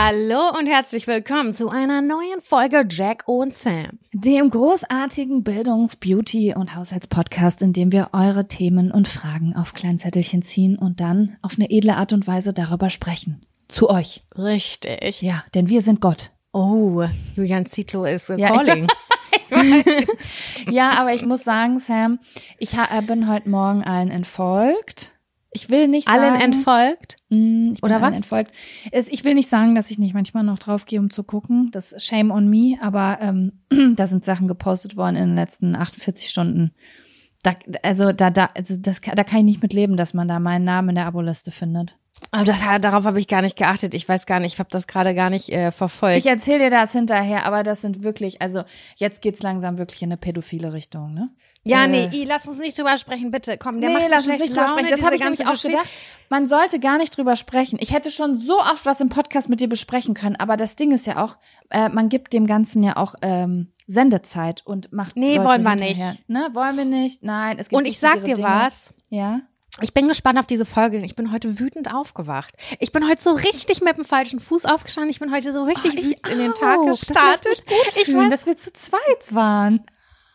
Hallo und herzlich willkommen zu einer neuen Folge Jack und Sam. Dem großartigen Bildungs-, Beauty- und Haushaltspodcast, in dem wir eure Themen und Fragen auf Kleinzettelchen ziehen und dann auf eine edle Art und Weise darüber sprechen. Zu euch. Richtig. Ja, denn wir sind Gott. Oh, Julian Zietlow ist Ja, calling. Ja, aber ich muss sagen, Sam, ich äh, bin heute Morgen allen entfolgt. Ich will nicht Allen sagen, entfolgt? Mm, ich bin Oder allen was? entfolgt. Ich will nicht sagen, dass ich nicht manchmal noch draufgehe, um zu gucken. Das ist shame on me, aber ähm, da sind Sachen gepostet worden in den letzten 48 Stunden. Da, also da, da, also das, da kann ich nicht mit leben, dass man da meinen Namen in der Aboliste findet. Aber das, darauf habe ich gar nicht geachtet. Ich weiß gar nicht, ich habe das gerade gar nicht äh, verfolgt. Ich erzähle dir das hinterher, aber das sind wirklich, also jetzt geht's langsam wirklich in eine pädophile Richtung, ne? Ja, äh, nee, I, lass uns nicht drüber sprechen, bitte. Komm, der nee, macht lass uns nicht drüber sprechen. Das habe ich nämlich auch gedacht. Man sollte gar nicht drüber sprechen. Ich hätte schon so oft was im Podcast mit dir besprechen können, aber das Ding ist ja auch, äh, man gibt dem Ganzen ja auch ähm, Sendezeit und macht Nee, Leute wollen wir hinterher. Ne, wollen wir nicht. Nein, es gibt Und ich sag dir Dinge. was. Ja. Ich bin gespannt auf diese Folge. Ich bin heute wütend aufgewacht. Ich bin heute so richtig mit dem falschen Fuß aufgestanden. Ich bin heute so richtig Oh, wütend in den Tag. Das gestartet. gut ich, weiß, dass wir zu zweit waren.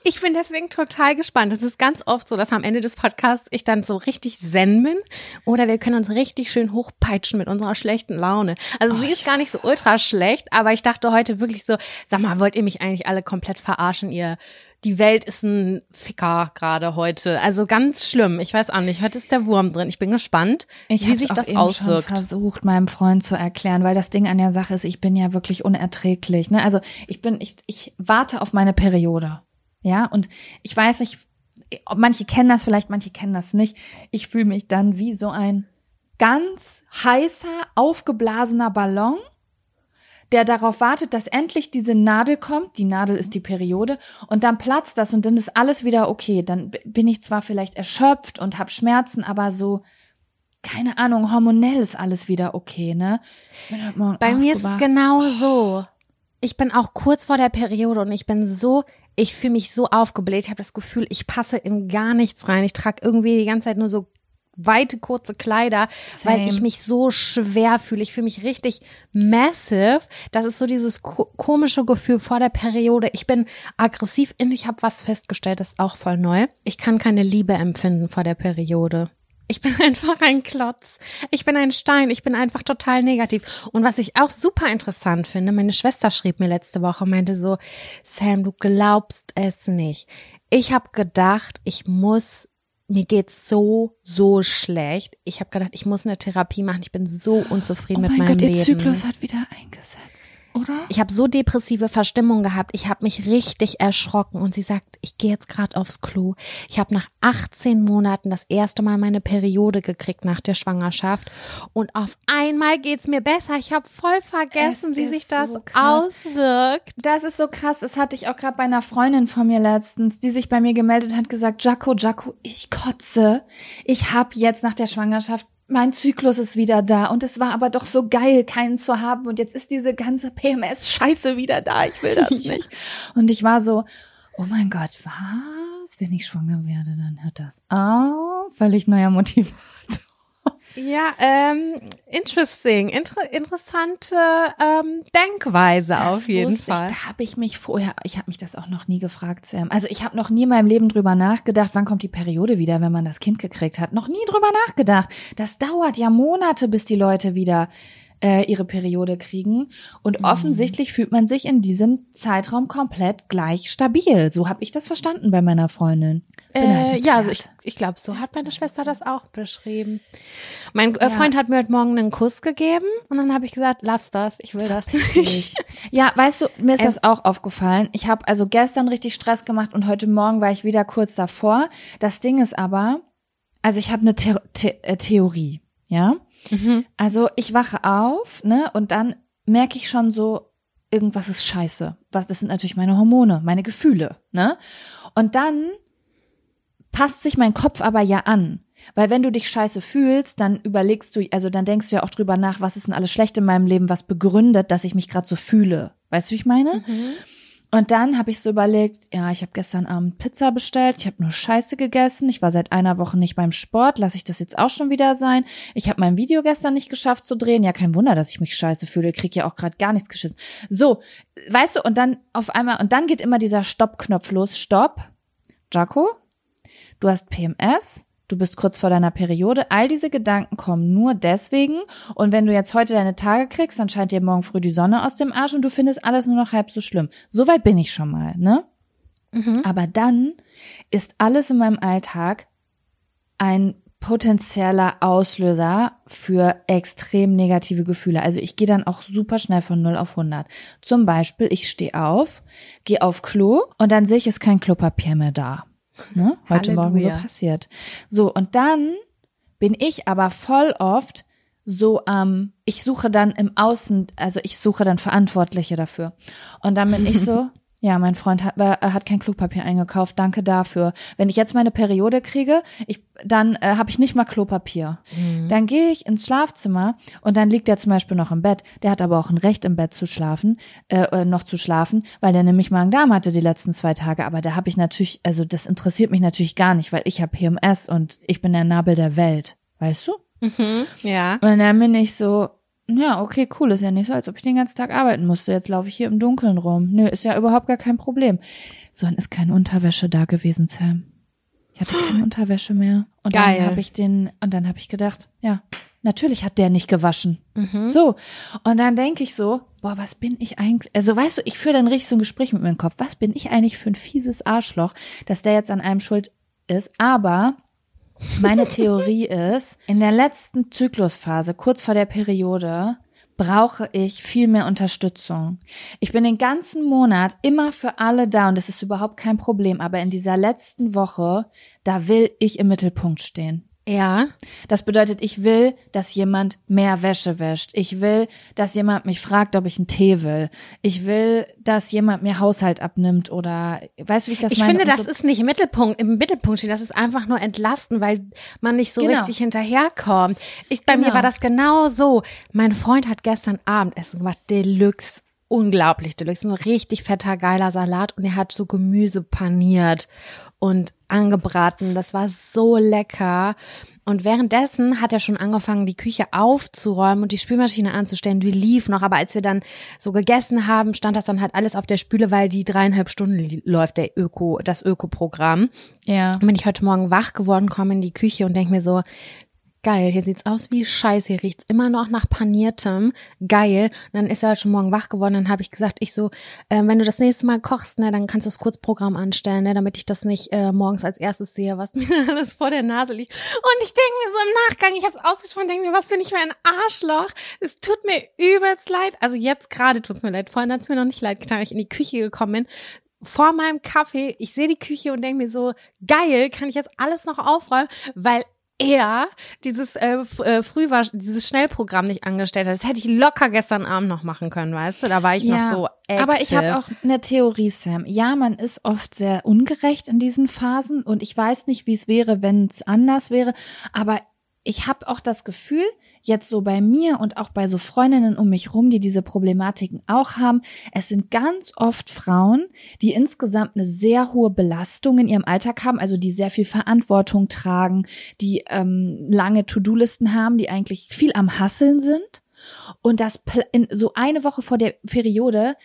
Ich bin deswegen total gespannt. Es ist ganz oft so, dass am Ende des Podcasts ich dann so richtig zen bin oder wir können uns richtig schön hochpeitschen mit unserer schlechten Laune. Also sie ist gar nicht so ultra schlecht, aber ich dachte heute wirklich so, sag mal, wollt ihr mich eigentlich alle komplett verarschen, ihr die Welt ist ein Ficker gerade heute. Also ganz schlimm. Ich weiß auch nicht. Heute ist der Wurm drin. Ich bin gespannt, Ich wie sich auch das eben auswirkt. schon versucht, meinem Freund zu erklären, weil das Ding an der Sache ist, ich bin ja wirklich unerträglich. Ne? Also ich bin, ich, ich warte auf meine Periode. Ja, und ich weiß nicht, ob manche kennen das vielleicht, manche kennen das nicht. Ich fühle mich dann wie so ein ganz heißer, aufgeblasener Ballon, der darauf wartet, dass endlich diese Nadel kommt. Die Nadel ist die Periode und dann platzt das und dann ist alles wieder okay. Dann bin ich zwar vielleicht erschöpft und habe Schmerzen, aber so keine Ahnung, hormonell ist alles wieder okay, ne? Bei mir ist es genau so. Ich bin auch kurz vor der Periode und ich bin so, ich fühle mich so aufgebläht. Ich habe das Gefühl, ich passe in gar nichts rein. Ich trage irgendwie die ganze Zeit nur so weite, kurze Kleider, weil Same. ich mich so schwer fühle. Ich fühle mich richtig massive. Das ist so dieses ko komische Gefühl vor der Periode. Ich bin aggressiv und ich habe was festgestellt, das ist auch voll neu. Ich kann keine Liebe empfinden vor der Periode. Ich bin einfach ein Klotz. Ich bin ein Stein. Ich bin einfach total negativ. Und was ich auch super interessant finde, meine Schwester schrieb mir letzte Woche, meinte so, Sam, du glaubst es nicht. Ich habe gedacht, ich muss, mir geht's so, so schlecht. Ich habe gedacht, ich muss eine Therapie machen. Ich bin so unzufrieden Oh mit mein meinem Gott, ihr Leben. Zyklus hat wieder eingesetzt. Oder? Ich habe so depressive Verstimmung gehabt. Ich habe mich richtig erschrocken. Und sie sagt, ich gehe jetzt gerade aufs Klo. Ich habe nach 18 Monaten das erste Mal meine Periode gekriegt nach der Schwangerschaft. Und auf einmal geht's mir besser. Ich habe voll vergessen, Es wie sich das so auswirkt. Das ist so krass. Das hatte ich auch gerade bei einer Freundin von mir letztens, die sich bei mir gemeldet hat, gesagt, Jaco, Jaco, ich kotze. Ich habe jetzt nach der Schwangerschaft mein Zyklus ist wieder da und es war aber doch so geil, keinen zu haben und jetzt ist diese ganze PMS-Scheiße wieder da. Ich will das nicht. Und ich war so, oh mein Gott, was? Wenn ich schwanger werde, dann hört das auf. Völlig neuer Motivator. Ja, ähm, interesting, Inter interessante ähm, Denkweise auf jeden Fall. Ich, da habe ich mich vorher, ich habe mich das auch noch nie gefragt, Sam. Also ich habe noch nie in meinem Leben drüber nachgedacht, wann kommt die Periode wieder, wenn man das Kind gekriegt hat. Noch nie drüber nachgedacht. Das dauert ja Monate, bis die Leute wieder äh, ihre Periode kriegen. Und Mhm. offensichtlich fühlt man sich in diesem Zeitraum komplett gleich stabil. So habe ich das verstanden bei meiner Freundin. Halt Äh, ein ja, also ich, ich glaube, so hat meine Schwester das auch beschrieben. Mein äh, Ja. Freund hat mir heute Morgen einen Kuss gegeben und dann habe ich gesagt, lass das, ich will das nicht. Ich. Ja, weißt du, mir ist Ähm, das auch aufgefallen. Ich habe also gestern richtig Stress gemacht und heute Morgen war ich wieder kurz davor. Das Ding ist aber, also ich habe eine The The äh, Theorie, ja. Mhm. Also ich wache auf, ne, und dann merke ich schon so, irgendwas ist scheiße. Was, das sind natürlich meine Hormone, meine Gefühle, ne? Und dann passt sich mein Kopf aber ja an. Weil wenn du dich scheiße fühlst, dann überlegst du, also dann denkst du ja auch drüber nach, was ist denn alles schlecht in meinem Leben, was begründet, dass ich mich gerade so fühle. Weißt du, wie ich meine? Und dann habe ich so überlegt, ja, ich habe gestern Abend Pizza bestellt, ich habe nur Scheiße gegessen, ich war seit einer Woche nicht beim Sport, lasse ich das jetzt auch schon wieder sein. Ich habe mein Video gestern nicht geschafft zu drehen, ja, kein Wunder, dass ich mich scheiße fühle, krieg ja auch gerade gar nichts geschissen. So, weißt du, und dann auf einmal, und dann geht immer dieser Stoppknopf los, Stopp, Jaco, du hast PMS, du bist kurz vor deiner Periode, all diese Gedanken kommen nur deswegen und wenn du jetzt heute deine Tage kriegst, dann scheint dir morgen früh die Sonne aus dem Arsch und du findest alles nur noch halb so schlimm. Soweit bin ich schon mal, ne? Mhm. Aber dann ist alles in meinem Alltag ein potenzieller Auslöser für extrem negative Gefühle. Also ich gehe dann auch super schnell von 0 auf 100. Zum Beispiel, ich stehe auf, gehe auf Klo und dann sehe ich, ist kein Klopapier mehr da. Ne? Heute Morgen so passiert. So, und dann bin ich aber voll oft so ähm, ich suche dann im Außen, also ich suche dann Verantwortliche dafür. Und dann bin ich so, ja, mein Freund hat, hat kein Klopapier eingekauft, danke dafür. Wenn ich jetzt meine Periode kriege, ich, dann äh, habe ich nicht mal Klopapier. Dann gehe ich ins Schlafzimmer und dann liegt er zum Beispiel noch im Bett. Der hat aber auch ein Recht im Bett zu schlafen, äh, äh, noch zu schlafen, weil der nämlich Magen-Darm hatte die letzten zwei Tage. Aber da habe ich natürlich, also das interessiert mich natürlich gar nicht, weil ich habe PMS und ich bin der Nabel der Welt. Weißt du? Mhm. Ja. Und dann bin ich so, ja, okay, cool, ist ja nicht so, als ob ich den ganzen Tag arbeiten musste. Jetzt laufe ich hier im Dunkeln rum. Nö, ist ja überhaupt gar kein Problem. So, dann ist keine Unterwäsche da gewesen, Sam. Ich hatte keine Unterwäsche mehr. Und Geil. dann habe ich den, und dann habe ich gedacht, ja, natürlich hat der nicht gewaschen. Mhm. So. Und dann denke ich so, boah, was bin ich eigentlich? Also weißt du, ich führe dann richtig so ein Gespräch mit meinem Kopf. Was bin ich eigentlich für ein fieses Arschloch, dass der jetzt an einem schuld ist? Aber meine Theorie ist, in der letzten Zyklusphase, kurz vor der Periode, brauche ich viel mehr Unterstützung. Ich bin den ganzen Monat immer für alle da und das ist überhaupt kein Problem, aber in dieser letzten Woche, da will ich im Mittelpunkt stehen. Ja. Das bedeutet, ich will, dass jemand mehr Wäsche wäscht. Ich will, dass jemand mich fragt, ob ich einen Tee will. Ich will, dass jemand mir Haushalt abnimmt oder weißt du, wie ich das Ich meine? finde, Und das so, ist nicht im Mittelpunkt, im Mittelpunkt stehen. Das ist einfach nur entlasten, weil man nicht so Genau. richtig hinterherkommt. Ich, bei mir Genau. war das genau so. Mein Freund hat gestern Abendessen gemacht, Deluxe. Unglaublich Deluxe. Ein richtig fetter, geiler Salat und er hat so Gemüse paniert und angebraten. Das war so lecker. Und währenddessen hat er schon angefangen, die Küche aufzuräumen und die Spülmaschine anzustellen. Die lief noch, aber als wir dann so gegessen haben, stand das dann halt alles auf der Spüle, weil die dreieinhalb Stunden läuft der Öko, das Öko-Programm. ja. Und bin ich heute Morgen wach geworden, komme in die Küche und denke mir so, geil, hier sieht's aus wie Scheiße, hier riecht's immer noch nach paniertem, geil. Und dann ist er halt schon morgen wach geworden, dann habe ich gesagt, ich so, äh, wenn du das nächste Mal kochst, ne, dann kannst du das Kurzprogramm anstellen, ne, damit ich das nicht äh, morgens als erstes sehe, was mir alles vor der Nase liegt. Und ich denke mir so im Nachgang, ich habe es ausgesprochen, denke mir, was bin ich für ein Arschloch. Es tut mir übelst leid. Also jetzt gerade tut's mir leid. Vorhin hat's mir noch nicht leid getan, ich in die Küche gekommen bin vor meinem Kaffee, ich sehe die Küche und denke mir so, geil, kann ich jetzt alles noch aufräumen, weil er dieses äh, äh, Frühwasch, dieses Schnellprogramm nicht angestellt hat. Das hätte ich locker gestern Abend noch machen können, weißt du? Da war ich Ja, noch so active. Aber ich habe auch eine Theorie, Sam. Ja, man ist oft sehr ungerecht in diesen Phasen und ich weiß nicht, wie es wäre, wenn es anders wäre. Aber ich habe auch das Gefühl, jetzt so bei mir und auch bei so Freundinnen um mich rum, die diese Problematiken auch haben, es sind ganz oft Frauen, die insgesamt eine sehr hohe Belastung in ihrem Alltag haben, also die sehr viel Verantwortung tragen, die ähm, lange To-Do-Listen haben, die eigentlich viel am Hasseln sind. Und das in so eine Woche vor der Periode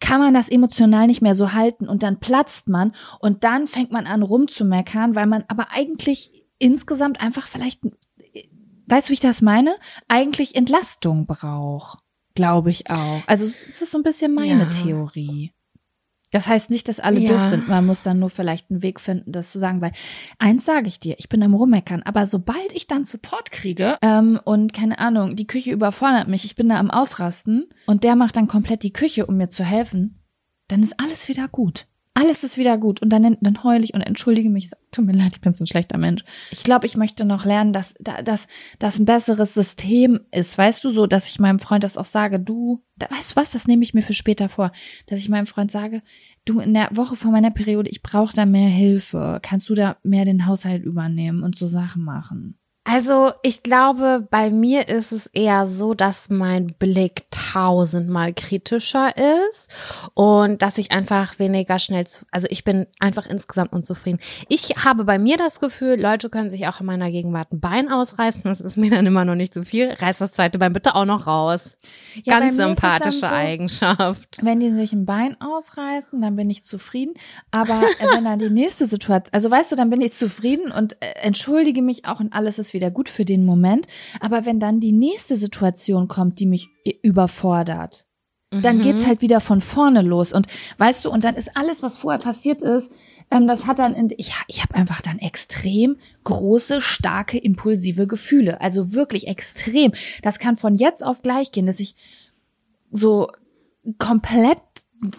kann man das emotional nicht mehr so halten und dann platzt man und dann fängt man an rumzumeckern, weil man aber eigentlich insgesamt einfach vielleicht, weißt du, wie ich das meine? Eigentlich Entlastung braucht, glaube ich auch. Also es ist so ein bisschen meine Ja. Theorie. Das heißt nicht, dass alle Ja. doof sind. Man muss dann nur vielleicht einen Weg finden, das zu sagen, weil eins sage ich dir, ich bin am Rummeckern, aber sobald ich dann Support kriege ähm, und keine Ahnung, die Küche überfordert mich, ich bin da am Ausrasten und der macht dann komplett die Küche, um mir zu helfen, dann ist alles wieder gut. Alles ist wieder gut und dann, dann heule ich und entschuldige mich. Tut mir leid, ich bin so ein schlechter Mensch. Ich glaube, ich möchte noch lernen, dass da- dass das ein besseres System ist. Weißt du, so, dass ich meinem Freund das auch sage, du, weißt du was, das nehme ich mir für später vor, dass ich meinem Freund sage, du, in der Woche vor meiner Periode, ich brauche da mehr Hilfe. Kannst du da mehr den Haushalt übernehmen und so Sachen machen? Also ich glaube, bei mir ist es eher so, dass mein Blick tausendmal kritischer ist und dass ich einfach weniger schnell, zu, also ich bin einfach insgesamt unzufrieden. Ich habe bei mir das Gefühl, Leute können sich auch in meiner Gegenwart ein Bein ausreißen. Das ist mir dann immer noch nicht zu viel. Reiß das zweite Bein bitte auch noch raus. Ja, Ganz sympathische so- Eigenschaft. Wenn die sich ein Bein ausreißen, dann bin ich zufrieden. Aber äh, wenn dann die nächste Situation, also weißt du, dann bin ich zufrieden und äh, entschuldige mich auch und alles ist wieder gut für den Moment. Aber wenn dann die nächste Situation kommt, die mich überfordert, dann Mhm. geht's halt wieder von vorne los. Und weißt du, und dann ist alles, was vorher passiert ist, ähm, das hat dann, in, ich, ich habe einfach dann extrem große, starke, impulsive Gefühle. Also wirklich extrem. Das kann von jetzt auf gleich gehen, dass ich so komplett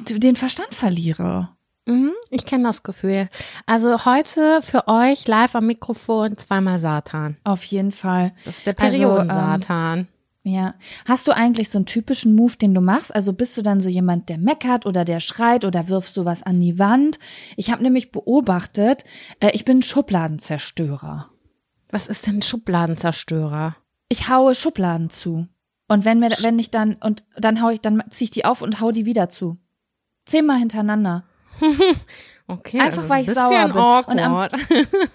den Verstand verliere. Mhm, ich kenne das Gefühl. Also heute für euch live am Mikrofon zweimal Satan. Auf jeden Fall. Das ist der Also, Perioden-Satan. Ja. Hast du eigentlich so einen typischen Move, den du machst? Also bist du dann so jemand, der meckert oder der schreit oder wirfst du was an die Wand? Ich habe nämlich beobachtet, äh, ich bin Schubladenzerstörer. Was ist denn Schubladenzerstörer? Ich haue Schubladen zu. Und wenn mir, wenn ich dann, und dann hau ich, dann zieh ich die auf und hau die wieder zu. Zehnmal hintereinander. Okay, Einfach, ist weil ich sauer bin. Und am- awkward.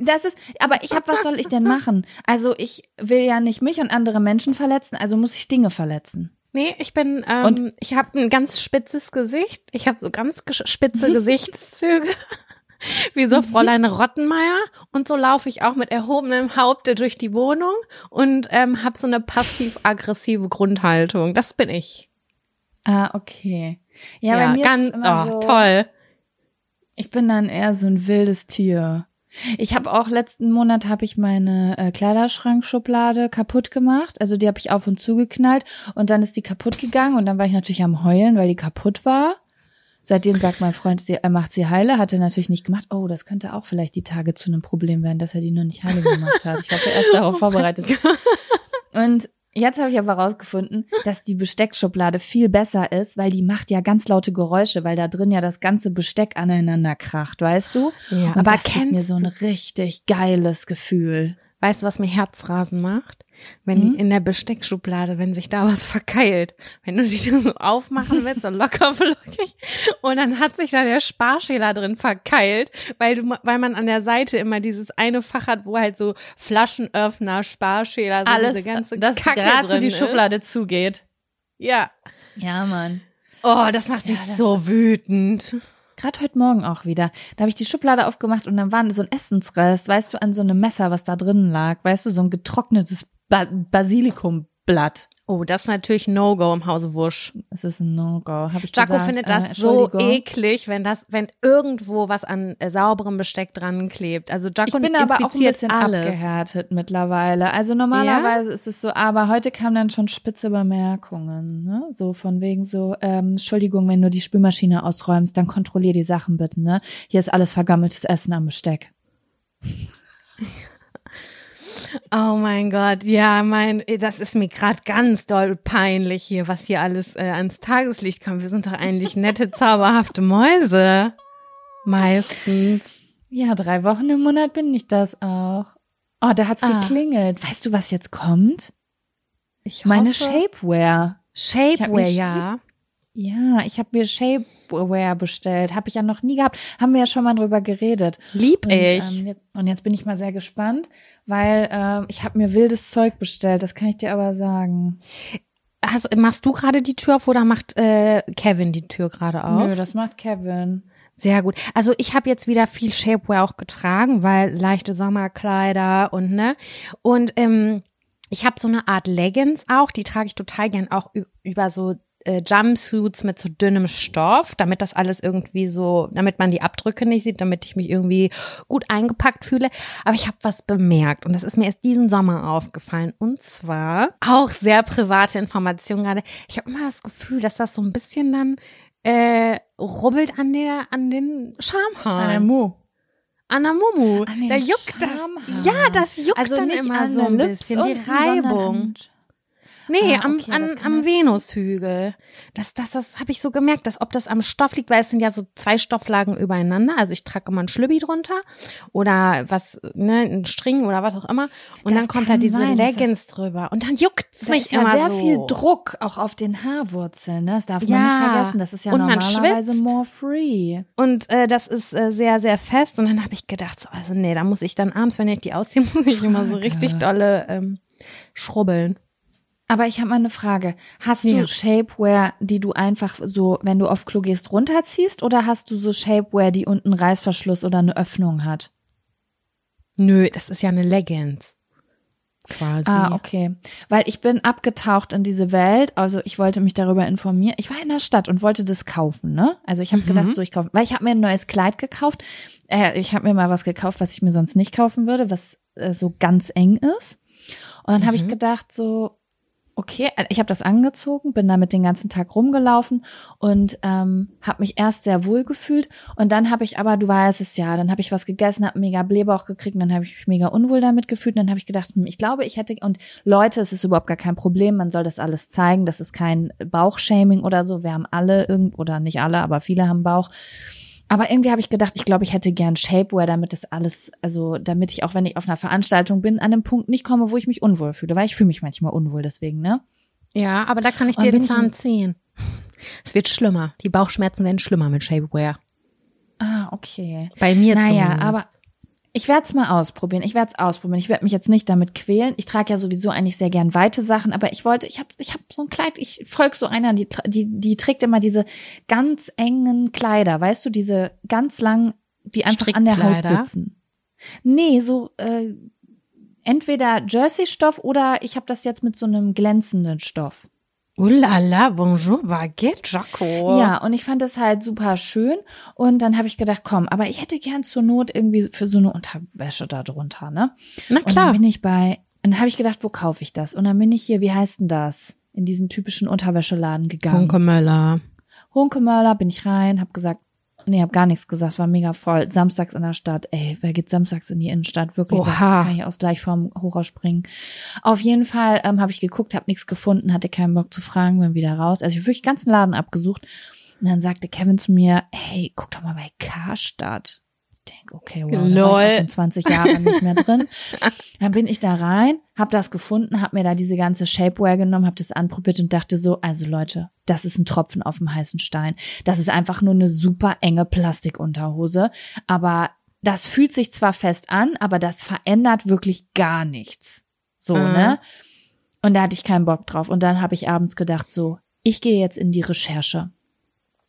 Das ist, aber ich habe, was soll ich denn machen? Also ich will ja nicht mich und andere Menschen verletzen, also muss ich Dinge verletzen. nee, ich bin, ähm, Und- ich habe ein ganz spitzes Gesicht. Ich habe so ganz spitze Gesichtszüge. Wie so Fräulein Rottenmeier. Und so laufe ich auch mit erhobenem Haupte durch die Wohnung und ähm, habe so eine passiv-aggressive Grundhaltung. Das bin ich. Ah, okay. Ja, bei mir ganz, oh, so, toll. Ich bin dann eher so ein wildes Tier. Ich habe auch letzten Monat habe ich meine äh, Kleiderschrankschublade kaputt gemacht. Also die habe ich auf und zugeknallt und dann ist die kaputt gegangen und dann war ich natürlich am heulen, weil die kaputt war. Seitdem sagt mein Freund, sie, er macht sie heile, hat er natürlich nicht gemacht. Oh, das könnte auch vielleicht die Tage zu einem Problem werden, dass er die nur nicht heile gemacht hat. Ich hoffe, er ist darauf vorbereitet. Und jetzt habe ich aber rausgefunden, dass die Besteckschublade viel besser ist, weil die macht ja ganz laute Geräusche, weil da drin ja das ganze Besteck aneinander kracht, weißt du? Ja, Und aber das gibt mir kennst so ein richtig geiles Gefühl. Weißt du, was mir Herzrasen macht? Wenn Mhm. die in der Besteckschublade, wenn sich da was verkeilt. Wenn du die so aufmachen willst, so locker flockig. Und dann hat sich da der Sparschäler drin verkeilt, weil du, weil man an der Seite immer dieses eine Fach hat, wo halt so Flaschenöffner, Sparschäler, so diese ganze dass Kacke gerade so die ist. Schublade zugeht. Ja. Ja, Mann. Oh, das macht mich Ja, das so wütend. Gerade heute Morgen auch wieder. Da habe ich die Schublade aufgemacht und dann war so ein Essensrest, weißt du, an so einem Messer, was da drin lag, weißt du, so ein getrocknetes ba Basilikumblatt. Oh, das ist natürlich No-Go im Hause Wusch. Es ist ein No-Go, habe ich Jaco gesagt. findet Äh, das so Entschuldigung. eklig, wenn das, wenn irgendwo was an äh, sauberem Besteck dran klebt. Also Jaco Ich bin aber auch ein bisschen alles. abgehärtet mittlerweile. Also normalerweise ist es so, aber heute kamen dann schon spitze Bemerkungen, ne? So von wegen so, ähm, Entschuldigung, wenn du die Spülmaschine ausräumst, dann kontrollier die Sachen bitte, ne? Hier ist alles vergammeltes Essen am Besteck. Oh mein Gott, ja, mein, das ist mir gerade ganz doll peinlich hier, was hier alles äh, ans Tageslicht kommt. Wir sind doch eigentlich nette, zauberhafte Mäuse. Meistens. Ja, drei Wochen im Monat bin ich das auch. Oh, da hat's Ah. geklingelt. Weißt du, was jetzt kommt? Ich Meine hoffe- Shapewear. Hab Shapewear, mich- ja. Ja, ich habe mir Shapewear bestellt. Habe ich ja noch nie gehabt. Haben wir ja schon mal drüber geredet. Lieb Und, ich. ähm, jetzt, und jetzt bin ich mal sehr gespannt, weil ähm, ich habe mir wildes Zeug bestellt. Das kann ich dir aber sagen. Hast, machst du gerade die Tür auf oder macht äh, Kevin die Tür gerade auf? Nö, das macht Kevin. Sehr gut. Also ich habe jetzt wieder viel Shapewear auch getragen, weil leichte Sommerkleider und ne. Und ähm, ich habe so eine Art Leggings auch, die trage ich total gern auch über so äh, Jumpsuits mit so dünnem Stoff, damit das alles irgendwie so, damit man die Abdrücke nicht sieht, damit ich mich irgendwie gut eingepackt fühle. Aber ich habe was bemerkt und das ist mir erst diesen Sommer aufgefallen. Und zwar auch sehr private Information gerade. Ich habe immer das Gefühl, dass das so ein bisschen dann äh, rubbelt an der an den Schamhaaren. Mu. An der Mumu. An da juckt das. Schamhaaren. Ja, das juckt Also dann nicht immer an so ein bisschen. Die sondern Reibung. An- Nee, Ah, am, okay, an, das kann am Venushügel. Das, das, das habe ich so gemerkt, dass ob das am Stoff liegt, weil es sind ja so zwei Stofflagen übereinander. Also ich trage immer einen Schlübbi drunter oder was, ne, ein String oder was auch immer. Und Das dann kommt da diese sein, Leggings drüber. Und dann juckt's Da mich ist ja immer sehr so. viel Druck auch auf den Haarwurzeln. Ne? Das darf man Ja. nicht vergessen. Das ist ja Und man normalerweise more free. Und äh, das ist äh, sehr, sehr fest. Und dann habe ich gedacht, so, also nee, da muss ich dann abends, wenn ich die ausziehe, muss ich immer so richtig dolle ähm, schrubbeln. Aber ich habe mal eine Frage. Hast Ja. du Shapewear, die du einfach so, wenn du auf Klo gehst, runterziehst? Oder hast du so Shapewear, die unten Reißverschluss oder eine Öffnung hat? Nö, das ist ja eine Leggings. Quasi. Ah, okay. Weil ich bin abgetaucht in diese Welt, also ich wollte mich darüber informieren. Ich war in der Stadt und wollte das kaufen, ne? Also ich habe Mhm. gedacht, so ich kaufe, weil ich habe mir ein neues Kleid gekauft. Äh, ich habe mir mal was gekauft, was ich mir sonst nicht kaufen würde, was äh, so ganz eng ist. Und dann habe ich Mhm. gedacht, so okay, äh, ich habe das angezogen, bin damit den ganzen Tag rumgelaufen und ähm, habe mich erst sehr wohl gefühlt und dann habe ich aber, du weißt es ja, dann habe ich was gegessen, habe mega Blähbauch gekriegt und dann habe ich mich mega unwohl damit gefühlt und dann habe ich gedacht, hm, ich glaube, ich hätte und Leute, es ist überhaupt gar kein Problem, man soll das alles zeigen, das ist kein Bauchshaming oder so, wir haben alle irgend oder nicht alle, aber viele haben Bauch. Aber irgendwie habe ich gedacht, ich glaube, ich hätte gern Shapewear, damit das alles, also damit ich auch, wenn ich auf einer Veranstaltung bin, an einem Punkt nicht komme, wo ich mich unwohl fühle, weil ich fühle mich manchmal unwohl deswegen, ne? ja, aber da kann ich dir den Zahn ziehen. Es wird schlimmer. Die Bauchschmerzen werden schlimmer mit Shapewear. Ah, okay. Bei mir Naja, zumindest. aber ich werde es mal ausprobieren. Ich werde es ausprobieren. Ich werde mich jetzt nicht damit quälen. Ich trage ja sowieso eigentlich sehr gern weite Sachen, aber ich wollte, ich habe ich hab so ein Kleid, ich folge so einer, die, die, die trägt immer diese ganz engen Kleider, weißt du, diese ganz lang, die einfach an der Haut sitzen. Nee, so äh, entweder Jersey-Stoff oder ich habe das jetzt mit so einem glänzenden Stoff. Oh la la, bonjour, baguette, Jaco. Ja, und ich fand das halt super schön. Und dann habe ich gedacht, komm, aber ich hätte gern zur Not irgendwie für so eine Unterwäsche da drunter, ne? Na Und dann klar. bin ich bei, und dann habe ich gedacht, wo kaufe ich das? Und dann bin ich hier, wie heißt denn das? In diesen typischen Unterwäscheladen gegangen. Hunke Möller. Hunkemöller bin ich rein, habe gesagt, nee, habe gar nichts gesagt, war mega voll. Samstags in der Stadt, ey, wer geht samstags in die Innenstadt? Wirklich, da Oha. kann ich aus gleich vorm Hochhaus springen. Auf jeden Fall ähm, habe ich geguckt, habe nichts gefunden, hatte keinen Bock zu fragen, bin wieder raus. Also ich habe wirklich den ganzen Laden abgesucht. Und dann sagte Kevin zu mir, hey, guck doch mal bei Karstadt. Ich denke, okay, wow, da war ich schon 20 Jahre nicht mehr drin. Dann bin ich da rein, hab das gefunden, hab mir da diese ganze Shapewear genommen, hab das anprobiert und dachte so, also Leute, das ist ein Tropfen auf dem heißen Stein. Das ist einfach nur eine super enge Plastikunterhose, aber das fühlt sich zwar fest an, aber das verändert wirklich gar nichts. So, Mhm. ne? Und da hatte ich keinen Bock drauf und dann habe ich abends gedacht so, ich gehe jetzt in die Recherche.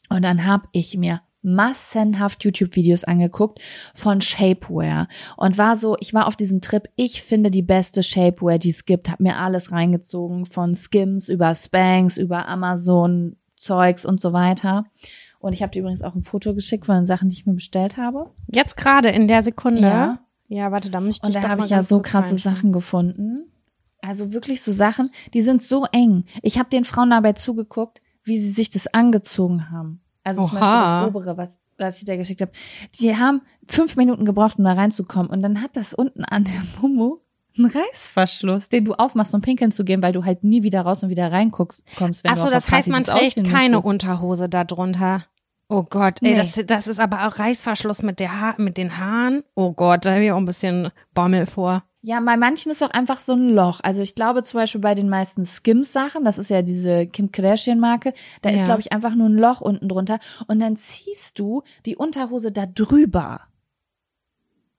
Und dann hab ich mir massenhaft YouTube-Videos angeguckt von Shapewear und war so, ich war auf diesem Trip, ich finde die beste Shapewear, die es gibt, hab mir alles reingezogen, von Skims über Spanx, über Amazon, Zeugs und so weiter. Und ich habe dir übrigens auch ein Foto geschickt von den Sachen, die ich mir bestellt habe. Jetzt gerade in der Sekunde. Ja. Ja, warte, da muss ich Und da habe ich ja so krasse. Sachen gefunden. Also wirklich so Sachen, die sind so eng. Ich habe den Frauen dabei zugeguckt, wie sie sich das angezogen haben. Also zum Beispiel Oha. das obere, was, was ich dir geschickt habe. Die haben fünf Minuten gebraucht, um da reinzukommen. Und dann hat das unten an der Mumu einen Reißverschluss, den du aufmachst, um pinkeln zu gehen, weil du halt nie wieder raus und wieder reinguckst, kommst, wenn Ach du so, auf der das heißt, man trägt keine müsstest. Unterhose da drunter. Oh Gott, ey, Nee. das, das ist aber auch Reißverschluss mit, der ha mit den Haaren. Oh Gott, da habe ich auch ein bisschen Bammel vor. Ja, bei manchen ist auch einfach so ein Loch. Also ich glaube zum Beispiel bei den meisten Skims-Sachen, das ist ja diese Kim Kardashian-Marke, da Ja. ist, glaube ich, einfach nur ein Loch unten drunter und dann ziehst du die Unterhose da drüber.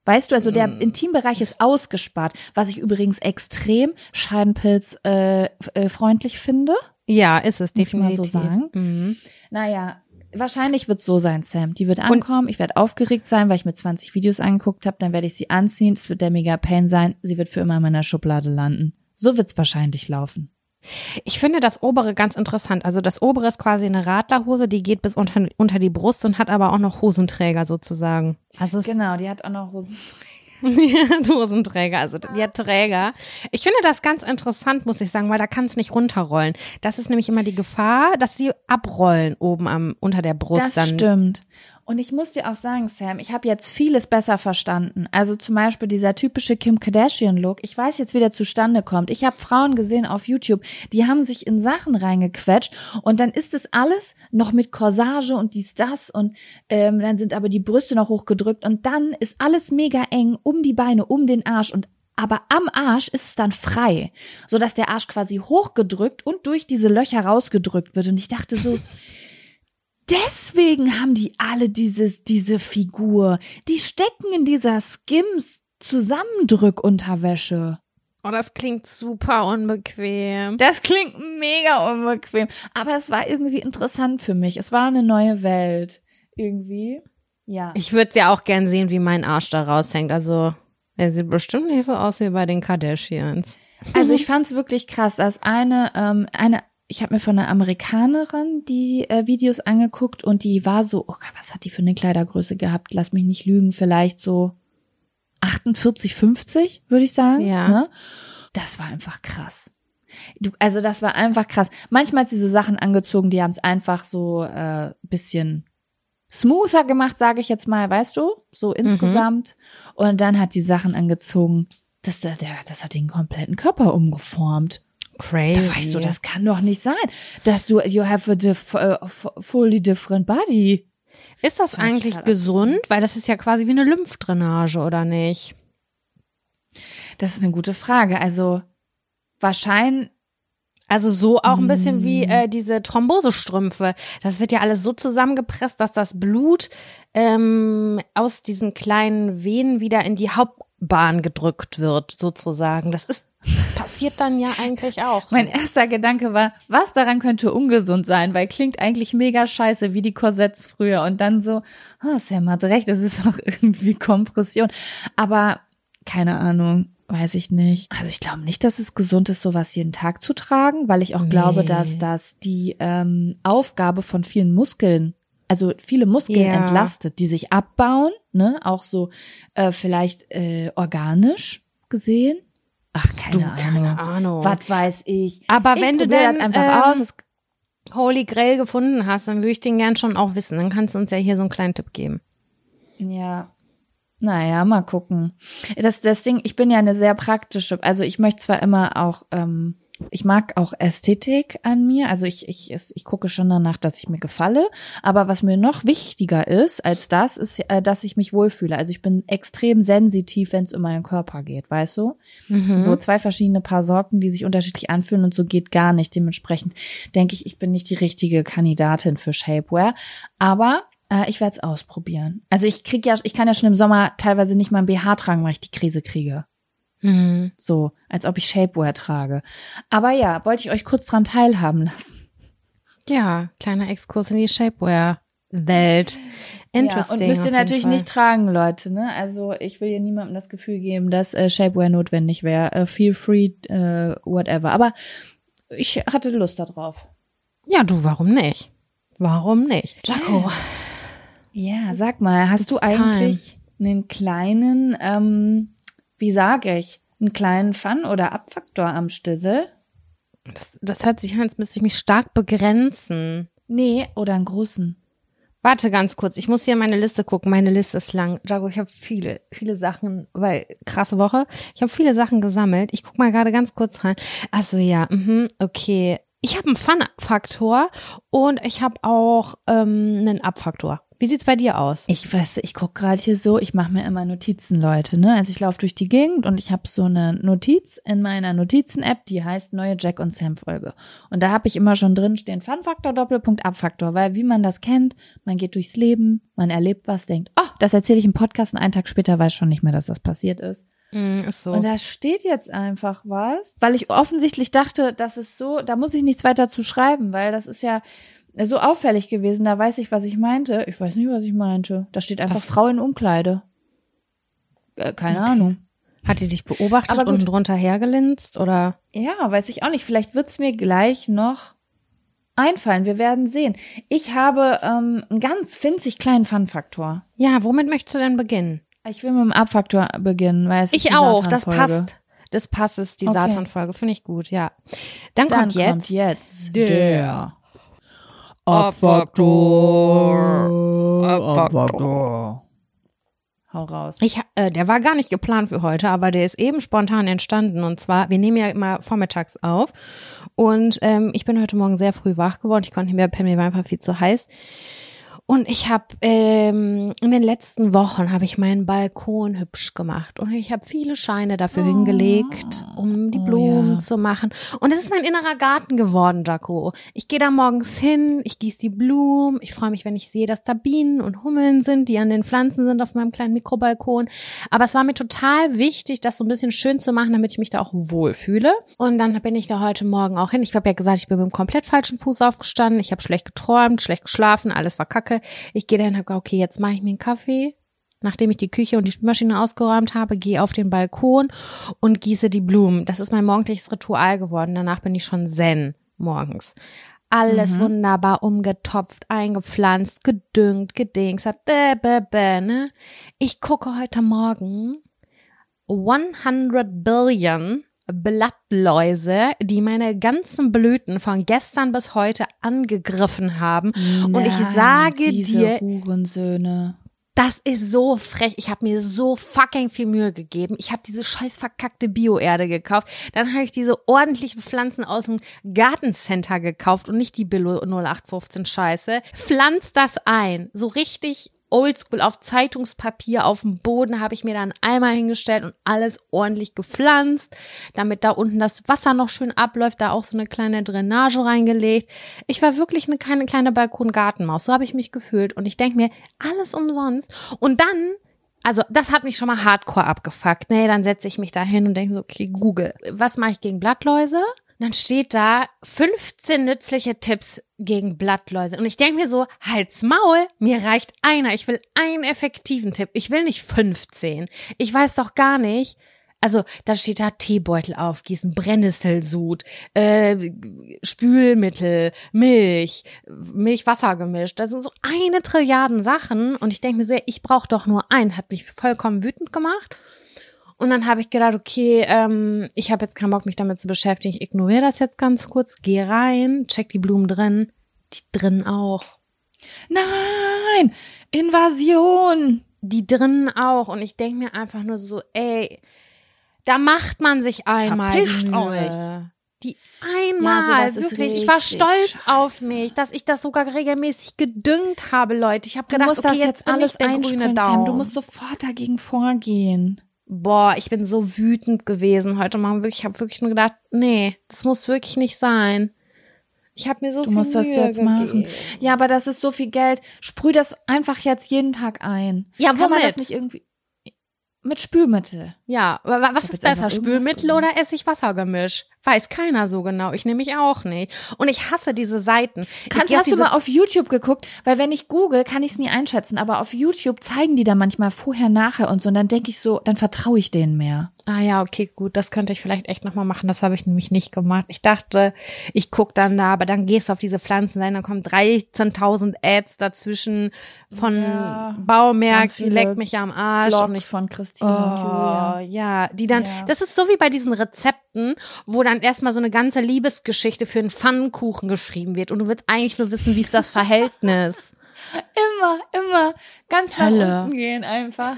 Weißt du, also der Mm. Intimbereich ist ausgespart, was ich übrigens extrem Scheidenpilz äh, äh, freundlich finde. Ja, ist es Muss ich mal definitiv. so sagen. Mhm. Naja, wahrscheinlich wird's so sein, Sam. Die wird ankommen, ich werde aufgeregt sein, weil ich mir 20 Videos angeguckt habe, dann werde ich sie anziehen, es wird der mega Pain sein, sie wird für immer in meiner Schublade landen. So wird's wahrscheinlich laufen. Ich finde das obere ganz interessant. Also das obere ist quasi eine Radlerhose, die geht bis unter, unter die Brust und hat aber auch noch Hosenträger sozusagen. Also es Genau, die hat auch noch Hosen. Die hat Hosenträger, also hat Träger. Ich finde das ganz interessant, muss ich sagen, weil da kann es nicht runterrollen. Das ist nämlich immer die Gefahr, dass sie abrollen oben am unter der Brust. Das dann. stimmt. Und ich muss dir auch sagen, Sam, ich habe jetzt vieles besser verstanden. Also zum Beispiel dieser typische Kim Kardashian-Look. Ich weiß jetzt, wie der zustande kommt. Ich habe Frauen gesehen auf YouTube, die haben sich in Sachen reingequetscht und dann ist es alles noch mit Corsage und dies, das und ähm, dann sind aber die Brüste noch hochgedrückt und dann ist alles mega eng um die Beine, um den Arsch und aber am Arsch ist es dann frei, so dass der Arsch quasi hochgedrückt und durch diese Löcher rausgedrückt wird. Und ich dachte so, Deswegen haben die alle dieses, diese Figur. Die stecken in dieser Skims Zusammendrückunterwäsche. Oh, das klingt super unbequem. Das klingt mega unbequem. Aber es war irgendwie interessant für mich. Es war eine neue Welt. Irgendwie. Ja. Ich würde ja auch gern sehen, wie mein Arsch da raushängt. Also, er sieht bestimmt nicht so aus wie bei den Kardashians. Also ich fand es wirklich krass, dass eine, ähm, eine, ich habe mir von einer Amerikanerin die äh, Videos angeguckt und die war so, oh Gott, was hat die für eine Kleidergröße gehabt? Lass mich nicht lügen, vielleicht so 48, 50, würde ich sagen. Ja. Ne? Das war einfach krass. Du, also das war einfach krass. Manchmal hat sie so Sachen angezogen, die haben es einfach so äh, bisschen smoother gemacht, sage ich jetzt mal, weißt du, so insgesamt. Und dann hat die Sachen angezogen, das, der, das hat den kompletten Körper umgeformt. Crazy. Da weißt du, das kann doch nicht sein, dass du you have a diff, uh, fully different body. ist das ich eigentlich gesund? Weil das ist ja quasi wie eine Lymphdrainage, oder nicht? Das ist eine gute Frage. Also wahrscheinlich Also so auch ein bisschen Mm. wie äh, diese Thrombosestrümpfe. Das wird ja alles so zusammengepresst, dass das Blut ähm, aus diesen kleinen Venen wieder in die Hauptbahn gedrückt wird, sozusagen. Das ist passiert dann ja eigentlich auch. Mein erster Gedanke war, was daran könnte ungesund sein, weil klingt eigentlich mega scheiße, wie die Korsetts früher. Und dann so, oh, Sam hat recht, das ist auch irgendwie Kompression. Aber keine Ahnung, weiß ich nicht. Also ich glaube nicht, dass es gesund ist, sowas jeden Tag zu tragen, weil ich auch glaube, Nee. dass das die ähm, Aufgabe von vielen Muskeln also viele Muskeln Ja. entlastet, die sich abbauen, ne, auch so äh, vielleicht äh, organisch gesehen. Ach, keine du, Ahnung. keine Ahnung. Was weiß ich. Aber ich wenn du dann das einfach ähm, aus. Es, Holy Grail gefunden hast, dann würde ich den gern schon auch wissen. Dann kannst du uns ja hier so einen kleinen Tipp geben. ja. Naja, mal gucken. Das, das Ding, ich bin ja eine sehr praktische, also ich möchte zwar immer auch, ähm, ich mag auch Ästhetik an mir, also ich, ich, ich gucke schon danach, dass ich mir gefalle, aber was mir noch wichtiger ist als das, ist, äh, dass ich mich wohlfühle. Also ich bin extrem sensitiv, wenn es um meinen Körper geht, weißt du? So zwei verschiedene Paar Sorten, die sich unterschiedlich anfühlen und so geht gar nicht. Dementsprechend denke ich, ich bin nicht die richtige Kandidatin für Shapewear. Aber äh, ich werde es ausprobieren. Also ich krieg ja, ich kann ja schon im Sommer teilweise nicht mal ein BH tragen, weil ich die Krise kriege. Mhm. So, als ob ich Shapewear trage. Aber ja, wollte ich euch kurz dran teilhaben lassen. Ja, kleiner Exkurs in die Shapewear. Welt. Interesting. Ja, und müsst ihr natürlich Fall. nicht tragen, Leute. Ne? Also ich will hier niemandem das Gefühl geben, dass äh, Shapewear notwendig wäre. Äh, feel free, äh, whatever. Aber ich hatte Lust darauf. Ja, du, warum nicht? Warum nicht? Jaco, Ja, sag mal, hast It's du eigentlich einen kleinen, ähm, wie sage ich, einen kleinen Fun- oder Abfaktor am Stissel? das, das hört sich an, als müsste ich mich stark begrenzen. Nee, oder einen großen? Warte ganz kurz, ich muss hier meine Liste gucken. Meine Liste ist lang. Jago, ich habe viele, viele Sachen, weil krasse Woche. Ich habe viele Sachen gesammelt. Ich guck mal gerade ganz kurz rein. Also ja, mhm, okay. Ich habe einen Fun-Faktor und ich habe auch ähm, einen Abfaktor. Wie sieht's bei dir aus? Ich weiß, ich guck gerade hier so, ich mache mir immer Notizen, Leute, ne? Also ich laufe durch die Gegend und ich habe so eine Notiz in meiner Notizen-App, die heißt neue Jack und Sam Folge. Und da habe ich immer schon drin stehen Fun-Faktor, Doppelpunkt, Abfaktor, weil wie man das kennt, man geht durchs Leben, man erlebt was, denkt, oh, das erzähle ich im Podcast und einen Tag später weiß schon nicht mehr, dass das passiert ist. Mm, ist so. Und da steht jetzt einfach was, weil ich offensichtlich dachte, das ist so, da muss ich nichts weiter zu schreiben, weil das ist ja so auffällig gewesen, da weiß ich, was ich meinte. Ich weiß nicht, was ich meinte. Da steht einfach Was? Frau in Umkleide. Äh, keine Okay. Ahnung. Hat die dich beobachtet und drunter hergelinst oder? Ja, weiß ich auch nicht. Vielleicht wird's mir gleich noch einfallen. Wir werden sehen. Ich habe ähm, einen ganz winzig kleinen Fun-Faktor. Ja, womit möchtest du denn beginnen? Ich will mit dem Abfaktor beginnen, weil es ist Ich die auch, das passt. Das passt, ist die Okay. Satan-Folge, finde ich gut, ja. Dann, Dann kommt jetzt kommt jetzt der Abfaktor. Abfaktor. Hau raus. Ich, äh, der war gar nicht geplant für heute, aber der ist eben spontan entstanden. Und zwar, wir nehmen ja immer vormittags auf. Und ähm, ich bin heute Morgen sehr früh wach geworden. Ich konnte nicht mehr pennen, mir war einfach viel zu heiß. Und ich habe ähm, in den letzten Wochen habe ich meinen Balkon hübsch gemacht und ich habe viele Scheine dafür Oh. hingelegt, um die Oh, Blumen ja. zu machen. Und es ist mein innerer Garten geworden, Jaco. Ich gehe da morgens hin, ich gieße die Blumen, ich freue mich, wenn ich sehe, dass da Bienen und Hummeln sind, die an den Pflanzen sind auf meinem kleinen Mikrobalkon. Aber es war mir total wichtig, das so ein bisschen schön zu machen, damit ich mich da auch wohlfühle. Und dann bin ich da heute Morgen auch hin. Ich habe ja gesagt, ich bin mit dem komplett falschen Fuß aufgestanden. Ich habe schlecht geträumt, schlecht geschlafen, alles war kacke. Ich gehe dahin und habe gesagt, okay, jetzt mache ich mir einen Kaffee. Nachdem ich die Küche und die Spülmaschine ausgeräumt habe, gehe auf den Balkon und gieße die Blumen. Das ist mein morgendliches Ritual geworden. Danach bin ich schon zen morgens. Alles Mhm. wunderbar umgetopft, eingepflanzt, gedüngt, gedingst, ne? Ich gucke heute Morgen 100 Billion Blattläuse, die meine ganzen Blüten von gestern bis heute angegriffen haben. Und ich Nein, sage diese dir, Hurensöhne. das ist so frech. Ich habe mir so fucking viel Mühe gegeben. Ich habe diese scheiß verkackte Bioerde gekauft. Dann habe ich diese ordentlichen Pflanzen aus dem Gartencenter gekauft und nicht die Billo 0815 Scheiße. Pflanz das ein. So richtig oldschool auf Zeitungspapier auf dem Boden habe ich mir dann einmal hingestellt und alles ordentlich gepflanzt, damit da unten das Wasser noch schön abläuft, da auch so eine kleine Drainage reingelegt. Ich war wirklich eine kleine kleine Balkongartenmaus, so habe ich mich gefühlt und ich denke mir, alles umsonst und dann also das hat mich schon mal hardcore abgefuckt. Nee, dann setze ich mich da hin und denke so, okay, Google, was mache ich gegen Blattläuse? Und dann steht da 15 nützliche Tipps gegen Blattläuse. Und ich denke mir so, halt's Maul, mir reicht einer. Ich will einen effektiven Tipp. Ich will nicht 15. Ich weiß doch gar nicht. Also, da steht da Teebeutel aufgießen, Brennnesselsud, äh, Spülmittel, Milch, Milch-Wasser gemischt. Das sind so eine Trilliarden Sachen. Und ich denke mir so, ja, ich brauche doch nur einen. Hat mich vollkommen wütend gemacht. Und dann habe ich gedacht, okay, ähm, ich habe jetzt keinen Bock, mich damit zu beschäftigen. Ich ignoriere das jetzt ganz kurz, gehe rein, check die Blumen drin, die drin auch. Nein! Invasion! Die drinnen auch. Und ich denke mir einfach nur so, ey, da macht man sich einmal Mühe. euch. Die einmal, ist wirklich. Ich war stolz scheiße. auf mich, dass ich das sogar regelmäßig gedüngt habe, Leute. Ich habe Du gedacht, musst okay, das jetzt bin alles einspringen. Sam. Du musst sofort dagegen vorgehen. Boah, ich bin so wütend gewesen heute Morgen. Wirklich, ich habe wirklich nur gedacht, nee, das muss wirklich nicht sein. Ich habe mir so Du viel musst das Mühe jetzt machen. gegeben. Ja, aber das ist so viel Geld. Sprüh das einfach jetzt jeden Tag ein. Ja, Kann man das womit? nicht irgendwie mit Spülmittel? Ja, was ist jetzt besser, Spülmittel oder Essigwassergemisch? Weiß keiner so genau. Ich nehme mich auch nicht. Und ich hasse diese Seiten. Kannst, hast du mal auf YouTube geguckt? Weil wenn ich google, kann ich es nie einschätzen. Aber auf YouTube zeigen die da manchmal vorher, nachher und so. Und dann denke ich so, dann vertraue ich denen mehr. Ah ja, okay, gut, das könnte ich vielleicht echt nochmal machen. Das habe ich nämlich nicht gemacht. Ich dachte, ich guck dann da, aber dann gehst du auf diese Pflanzenseiten, dann kommen 13.000 Ads dazwischen von Ja, Baumärkten, leck mich am Arsch. und Blogs ich, von Christine und oh, Julia. ja, die dann, Ja. das ist so wie bei diesen Rezepten, wo dann erstmal so eine ganze Liebesgeschichte für einen Pfannkuchen geschrieben wird und du willst eigentlich nur wissen, wie ist das Verhältnis. Immer, immer ganz nach Hölle. unten gehen einfach.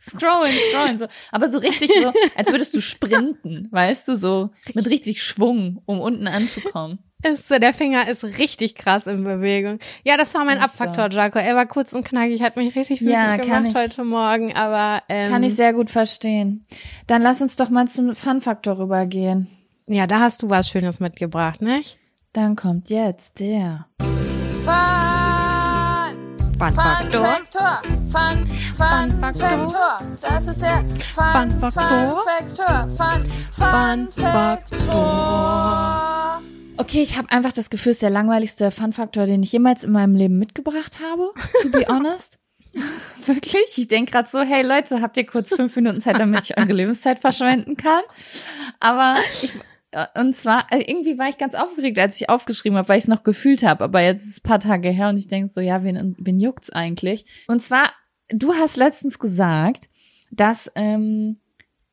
Scrollen, scrollen, so. Aber so richtig so, als würdest du sprinten, weißt du, so mit richtig Schwung, um unten anzukommen. Ist, so, der Finger ist richtig krass in Bewegung. Ja, das war mein Ist so. Abfaktor, Jaco. Er war kurz und knackig, hat mich richtig wütend Ja, gemacht ich- heute Morgen, aber ähm, Kann ich sehr gut verstehen. Dann lass uns doch mal zum Fun-Faktor rübergehen. Ja, da hast du was Schönes mitgebracht, nicht? Dann kommt jetzt der. Fun Faktor. Faktor. Fun, Fun, Fun Faktor. Faktor. Das ist der Fun, Fun Faktor. Faktor. Fun, Fun Fun Faktor. Okay, ich habe einfach das Gefühl, es ist der langweiligste Fun-Faktor, den ich jemals in meinem Leben mitgebracht habe, to be honest. Wirklich? Ich denke gerade so, hey Leute, habt ihr kurz fünf Minuten Zeit, damit ich eure Lebenszeit verschwenden kann? Aber ich, und zwar, äh, irgendwie war ich ganz aufgeregt, als ich aufgeschrieben habe, weil ich es noch gefühlt habe. Aber jetzt ist es ein paar Tage her und ich denke so, ja, wen, wen juckt's eigentlich? Und zwar, du hast letztens gesagt, dass ähm,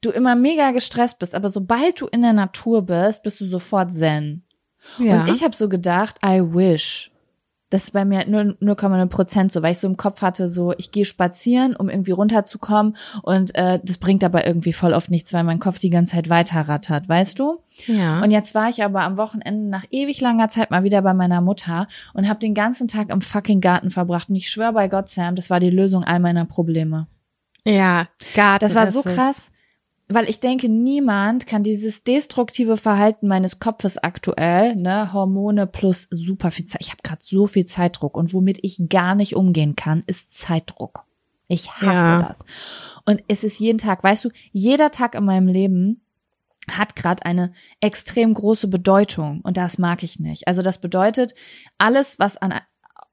du immer mega gestresst bist, aber sobald du in der Natur bist, bist du sofort zen. Ja. Und ich habe so gedacht, I wish. Das ist bei mir nur 0,0 Prozent so, weil ich so im Kopf hatte, so ich gehe spazieren, um irgendwie runterzukommen und äh, das bringt aber irgendwie voll oft nichts, weil mein Kopf die ganze Zeit weiter rattert, weißt du? ja. Und jetzt war ich aber am Wochenende nach ewig langer Zeit mal wieder bei meiner Mutter und habe den ganzen Tag im fucking Garten verbracht und ich schwöre bei Gott, Sam, das war die Lösung all meiner Probleme. ja, Garten Das war so krass, weil ich denke, niemand kann dieses destruktive Verhalten meines Kopfes aktuell, ne, Hormone plus super viel Zeit. Ich habe gerade so viel Zeitdruck und womit ich gar nicht umgehen kann, ist Zeitdruck. Ich hasse Ja. das. Und es ist jeden Tag, weißt du, jeder Tag in meinem Leben hat gerade eine extrem große Bedeutung und das mag ich nicht. Also das bedeutet, alles, was an,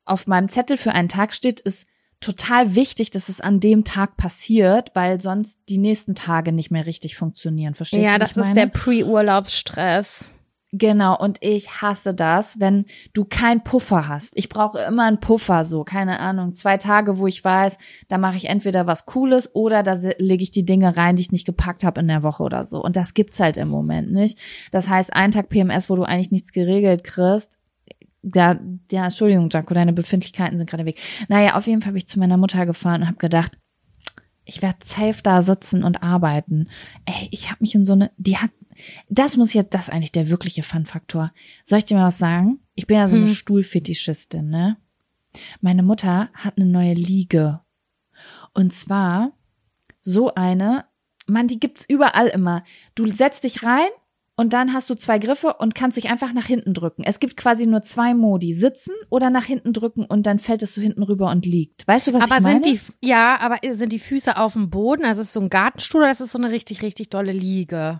auf meinem Zettel für einen Tag steht, ist total wichtig, dass es an dem Tag passiert, weil sonst die nächsten Tage nicht mehr richtig funktionieren. Verstehst Ja, du? wie das ist der Pre-Urlaubsstress. Genau, und ich hasse das, wenn du keinen Puffer hast. Ich brauche immer einen Puffer, so, keine Ahnung, zwei Tage, wo ich weiß, da mache ich entweder was Cooles oder da lege ich die Dinge rein, die ich nicht gepackt habe in der Woche oder so. Und das gibt's halt im Moment nicht. Das heißt, ein Tag PMS, wo du eigentlich nichts geregelt kriegst, ja, ja, Entschuldigung, Jaco, deine Befindlichkeiten sind gerade weg. Naja, auf jeden Fall bin ich zu meiner Mutter gefahren und habe gedacht, ich werde safe da sitzen und arbeiten. Ey, ich habe mich in so eine, die hat, das muss jetzt, das ist eigentlich der wirkliche Fun-Faktor. Soll ich dir mal was sagen? Ich bin ja so eine Hm. Stuhlfetischistin, ne? Meine Mutter hat eine neue Liege. Und zwar so eine, man, die gibt's überall immer. Du setzt dich rein und dann hast du zwei Griffe und kannst dich einfach nach hinten drücken. Es gibt quasi nur zwei Modi, sitzen oder nach hinten drücken und dann fällt es so hinten rüber und liegt. Weißt du, was aber ich meine? sind die, ja, aber sind die Füße auf dem Boden? Also ist es so ein Gartenstuhl oder ist es so eine richtig, richtig dolle Liege?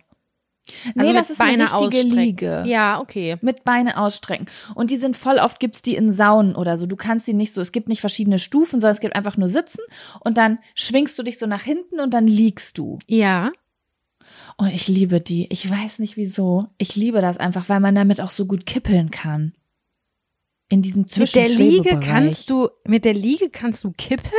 nee, also das mit ist eine Beine richtige ausstrecken. Liege. Ja, okay. mit Beine ausstrecken. Und die sind voll oft gibt's die in Saunen oder so. Du kannst die nicht so, es gibt nicht verschiedene Stufen, sondern es gibt einfach nur sitzen und dann schwingst du dich so nach hinten und dann liegst du. Ja. Und ich liebe die. Ich weiß nicht wieso. Ich liebe das einfach, weil man damit auch so gut kippeln kann. In diesem Mit der Liege kannst du, mit der Liege kannst du kippeln?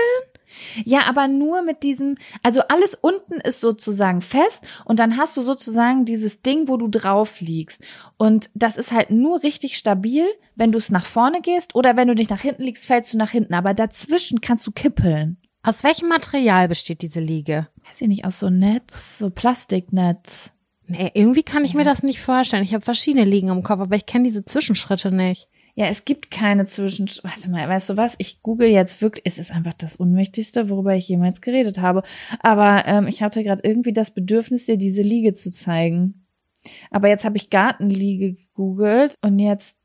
Ja, aber nur mit diesem, also alles unten ist sozusagen fest und dann hast du sozusagen dieses Ding, wo du drauf liegst. Und das ist halt nur richtig stabil, wenn du es nach vorne gehst oder wenn du dich nach hinten liegst, fällst du nach hinten. Aber dazwischen kannst du kippeln. Aus welchem Material besteht diese Liege? Weiß ich nicht, aus so Netz, so Plastiknetz. Nee, irgendwie kann ich mir das nicht vorstellen. Ich habe verschiedene Liegen im Kopf, aber ich kenne diese Zwischenschritte nicht. Ja, es gibt keine Zwischen. Warte mal, weißt du was? Ich google jetzt wirklich. Es ist einfach das Unmächtigste, worüber ich jemals geredet habe. Aber ähm, ich hatte gerade irgendwie das Bedürfnis, dir diese Liege zu zeigen. Aber jetzt habe ich Gartenliege gegoogelt und jetzt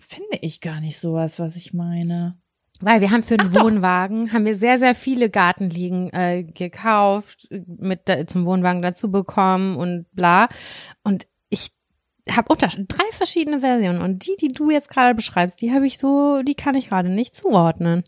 finde ich gar nicht sowas, was ich meine. Weil wir haben für den Ach doch. Wohnwagen, haben wir sehr, sehr viele Gartenliegen äh, gekauft, mit äh, zum Wohnwagen dazu bekommen und bla. Und ich habe unter drei verschiedene Versionen und die, die du jetzt gerade beschreibst, die habe ich so, die kann ich gerade nicht zuordnen.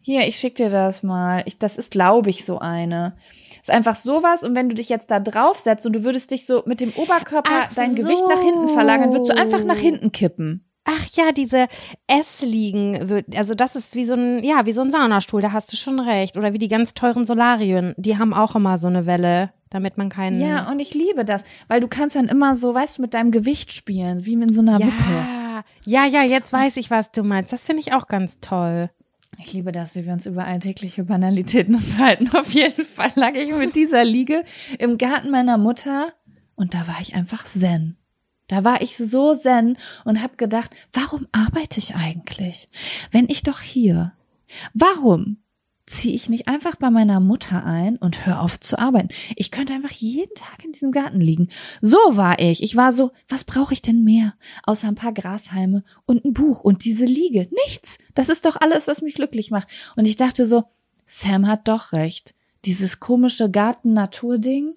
Hier, ich schick dir das mal. Ich, das ist, glaube ich, so eine. Ist einfach sowas und wenn du dich jetzt da draufsetzt und du würdest dich so mit dem Oberkörper Ach dein so. Gewicht nach hinten verlagern, würdest du einfach nach hinten kippen. Ach ja, diese S-Liegen, wird- also das ist wie so ein, ja, wie so ein Saunastuhl, da hast du schon recht. Oder wie die ganz teuren Solarien, die haben auch immer so eine Welle, damit man keinen. Ja, und ich liebe das, weil du kannst dann immer so, weißt du, mit deinem Gewicht spielen, wie in so einer Wippe. ja, ja, ja, jetzt weiß ich, was du meinst. Das finde ich auch ganz toll. Ich liebe das, wie wir uns über alltägliche Banalitäten unterhalten. Auf jeden Fall lag ich mit dieser Liege im Garten meiner Mutter und da war ich einfach zen. Da war ich so zen und habe gedacht, warum arbeite ich eigentlich? Wenn ich doch hier, warum ziehe ich nicht einfach bei meiner Mutter ein und hör auf zu arbeiten? Ich könnte einfach jeden Tag in diesem Garten liegen. So war ich. Ich war so, was brauche ich denn mehr? Außer ein paar Grashalme und ein Buch und diese Liege. Nichts. Das ist doch alles, was mich glücklich macht. Und ich dachte so, Sam hat doch recht. Dieses komische Garten-Natur-Ding,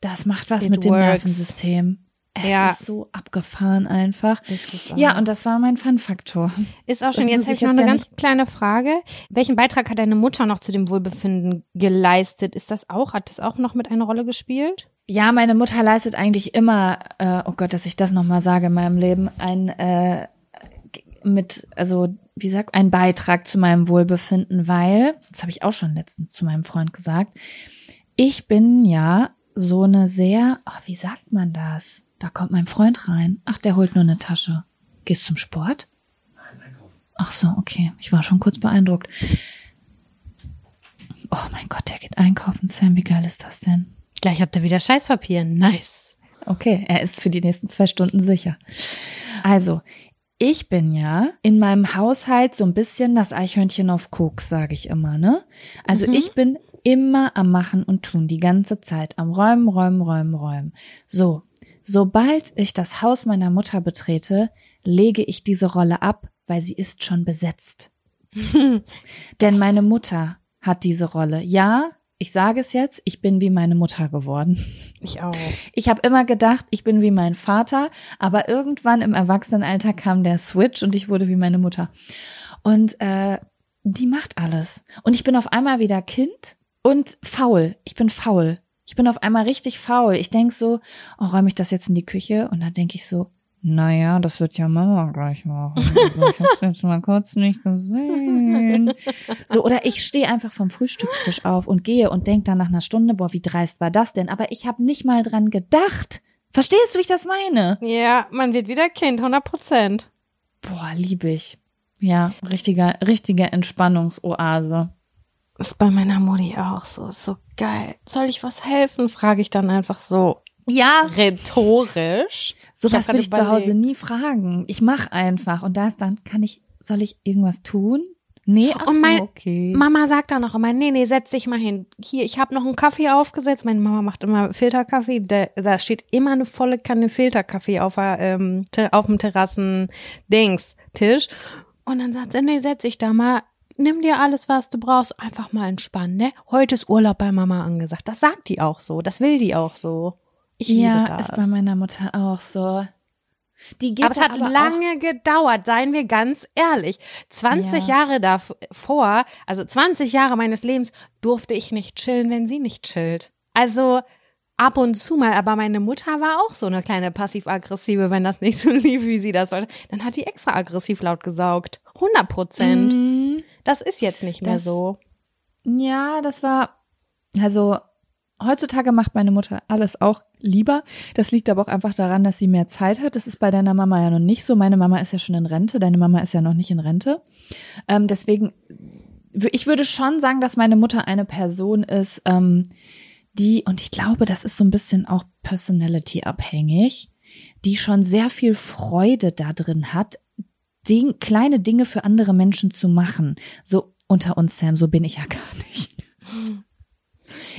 das macht was It mit dem works. Nervensystem. Es Ja. ist so abgefahren einfach. Ja, und das war mein Fun-Faktor. Ist auch Das schon, jetzt muss habe ich noch jetzt eine ja ganz kleine Frage. Welchen Beitrag hat deine Mutter noch zu dem Wohlbefinden geleistet? Ist das auch, hat das auch noch mit einer Rolle gespielt? Ja, meine Mutter leistet eigentlich immer, äh, oh Gott, dass ich das nochmal sage in meinem Leben, ein äh, mit, also wie sagt, ein Beitrag zu meinem Wohlbefinden, weil, das habe ich auch schon letztens zu meinem Freund gesagt, ich bin ja so eine sehr, ach, wie sagt man das? Da kommt mein Freund rein. Ach, der holt nur eine Tasche. Gehst zum Sport? Ach so, okay. Ich war schon kurz beeindruckt. Oh mein Gott, der geht einkaufen, Sam. Wie geil ist das denn? Gleich habt ihr wieder Scheißpapier. Nice. Okay, er ist für die nächsten zwei Stunden sicher. Also, ich bin ja in meinem Haushalt so ein bisschen das Eichhörnchen auf Koks, sage ich immer, ne? Also Mhm. ich bin immer am Machen und Tun, die ganze Zeit, am Räumen, Räumen, Räumen, Räumen. So, sobald ich das Haus meiner Mutter betrete, lege ich diese Rolle ab, weil sie ist schon besetzt. Denn meine Mutter hat diese Rolle. Ja, ich sage es jetzt, ich bin wie meine Mutter geworden. Ich auch. Ich habe immer gedacht, ich bin wie mein Vater, aber irgendwann im Erwachsenenalter kam der Switch und ich wurde wie meine Mutter. Und äh, die macht alles. Und ich bin auf einmal wieder Kind und faul. Ich bin faul. Ich bin auf einmal richtig faul. Ich denk so, oh, räume ich das jetzt in die Küche? Und dann denke ich so, naja, das wird ja Mama gleich machen. Also ich hab's jetzt mal kurz nicht gesehen. So, oder ich stehe einfach vom Frühstückstisch auf und gehe und denk dann nach einer Stunde, boah, wie dreist war das denn? Aber ich habe nicht mal dran gedacht. Verstehst du, wie ich das meine? Ja, man wird wieder Kind, 100 Prozent. Boah, liebe ich. Ja, richtiger, richtige Entspannungsoase. Ist bei meiner Mutti auch so. Ist so geil. Soll ich was helfen? Frage ich dann einfach so Ja, rhetorisch. so was will ich zu Hause nie fragen. Ich mache einfach und da ist dann, kann ich, soll ich irgendwas tun? Nee, ach Und mein- so, okay. Mama sagt dann auch immer, nee, nee, setz dich mal hin. Hier, ich habe noch einen Kaffee aufgesetzt. Meine Mama macht immer Filterkaffee. Da, da steht immer eine volle Kanne Filterkaffee auf, der, ähm, auf dem Terrassen-Dings-Tisch. Und dann sagt sie, nee, setz dich da mal. Nimm dir alles, was du brauchst. Einfach mal entspannen, ne? Heute ist Urlaub bei Mama angesagt. Das sagt die auch so. Das will die auch so. Ich ja, liebe das. ist bei meiner Mutter auch so. Die geht aber es hat aber lange gedauert, seien wir ganz ehrlich. 20 Jahre davor, also 20 Jahre meines Lebens, durfte ich nicht chillen, wenn sie nicht chillt. Also ab und zu mal, aber meine Mutter war auch so eine kleine passiv-aggressive, wenn das nicht so lief, wie sie das wollte. Dann hat die extra aggressiv laut gesaugt. 100 Prozent. Mm, Das ist jetzt nicht mehr Das- so. Ja, das war, also heutzutage macht meine Mutter alles auch lieber. Das liegt aber auch einfach daran, dass sie mehr Zeit hat. Das ist bei deiner Mama ja noch nicht so. Meine Mama ist ja schon in Rente, deine Mama ist ja noch nicht in Rente. Ähm, deswegen, ich würde schon sagen, dass meine Mutter eine Person ist, ähm, die, und ich glaube, das ist so ein bisschen auch personality abhängig, die schon sehr viel Freude da drin hat, Ding, kleine Dinge für andere Menschen zu machen. So unter uns, Sam, so bin ich ja gar nicht.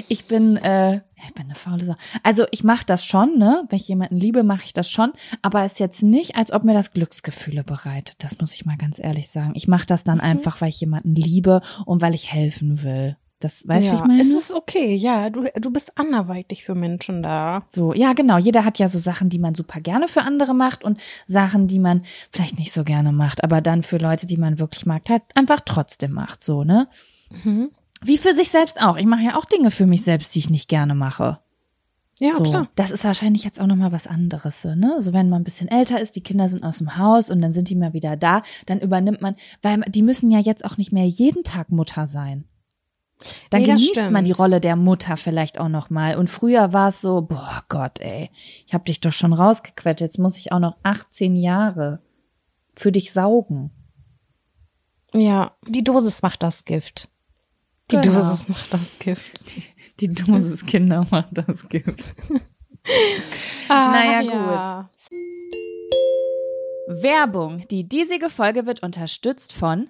Ich bin, äh, ich bin eine faule Sau. Also ich mache das schon, ne? Wenn ich jemanden liebe, mache ich das schon. Aber es ist jetzt nicht, als ob mir das Glücksgefühle bereitet. Das muss ich mal ganz ehrlich sagen. Ich mache das dann einfach, weil ich jemanden liebe und weil ich helfen will. Das weißt du, ja, ich meine? es ist okay, ja. Du, du bist anderweitig für Menschen da. So, ja, genau. Jeder hat ja so Sachen, die man super gerne für andere macht und Sachen, die man vielleicht nicht so gerne macht, aber dann für Leute, die man wirklich mag, halt einfach trotzdem macht, so, ne? Mhm. Wie für sich selbst auch. Ich mache ja auch Dinge für mich selbst, die ich nicht gerne mache. Ja, so, klar. das ist wahrscheinlich jetzt auch noch mal was anderes, ne? So wenn man ein bisschen älter ist, die Kinder sind aus dem Haus und dann sind die mal wieder da, dann übernimmt man, weil die müssen ja jetzt auch nicht mehr jeden Tag Mutter sein. Dann Nee, genießt man die. Rolle der Mutter vielleicht auch noch mal. Und früher war es so, boah Gott, ey, ich hab dich doch schon rausgequetscht, jetzt muss ich auch noch 18 Jahre für dich saugen. Ja, die Dosis macht das Gift. Die Genau. Dosis macht das Gift. Die Dosis Kinder macht das Gift. Naja, gut. Werbung. Die diesige Folge wird unterstützt von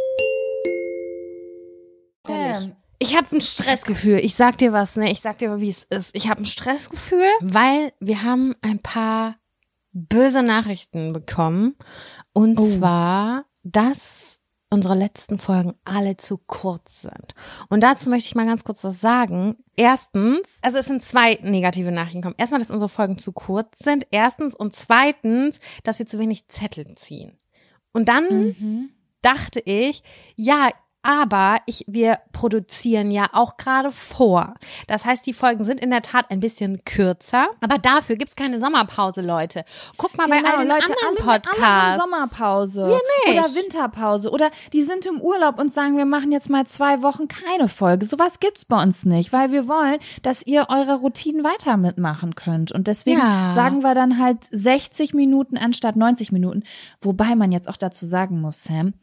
Ich habe ein Stressgefühl. Ich sag dir was, ne? Ich sag dir mal, wie es ist. Ich habe ein Stressgefühl, weil wir haben ein paar böse Nachrichten bekommen. Und Oh. zwar, dass unsere letzten Folgen alle zu kurz sind. Und dazu möchte ich mal ganz kurz was sagen. Erstens, also es sind zwei negative Nachrichten gekommen. Erstmal, dass unsere Folgen zu kurz sind. Erstens und zweitens, dass wir zu wenig Zettel ziehen. Und dann mhm. dachte ich, ja, aber ich, wir produzieren ja auch gerade vor. Das heißt, die Folgen sind in der Tat ein bisschen kürzer, aber dafür gibt's keine Sommerpause, Leute. Guck mal bei all den anderen Genau, alle, Podcasts. Sommerpause. Wir nicht. Oder Winterpause. Oder die sind im Urlaub und sagen, wir machen jetzt mal zwei Wochen keine Folge. Sowas gibt's bei uns nicht, weil wir wollen, dass ihr eure Routinen weiter mitmachen könnt. Und deswegen Ja. sagen wir dann halt 60 Minuten anstatt 90 Minuten. Wobei man jetzt auch dazu sagen muss, Sam,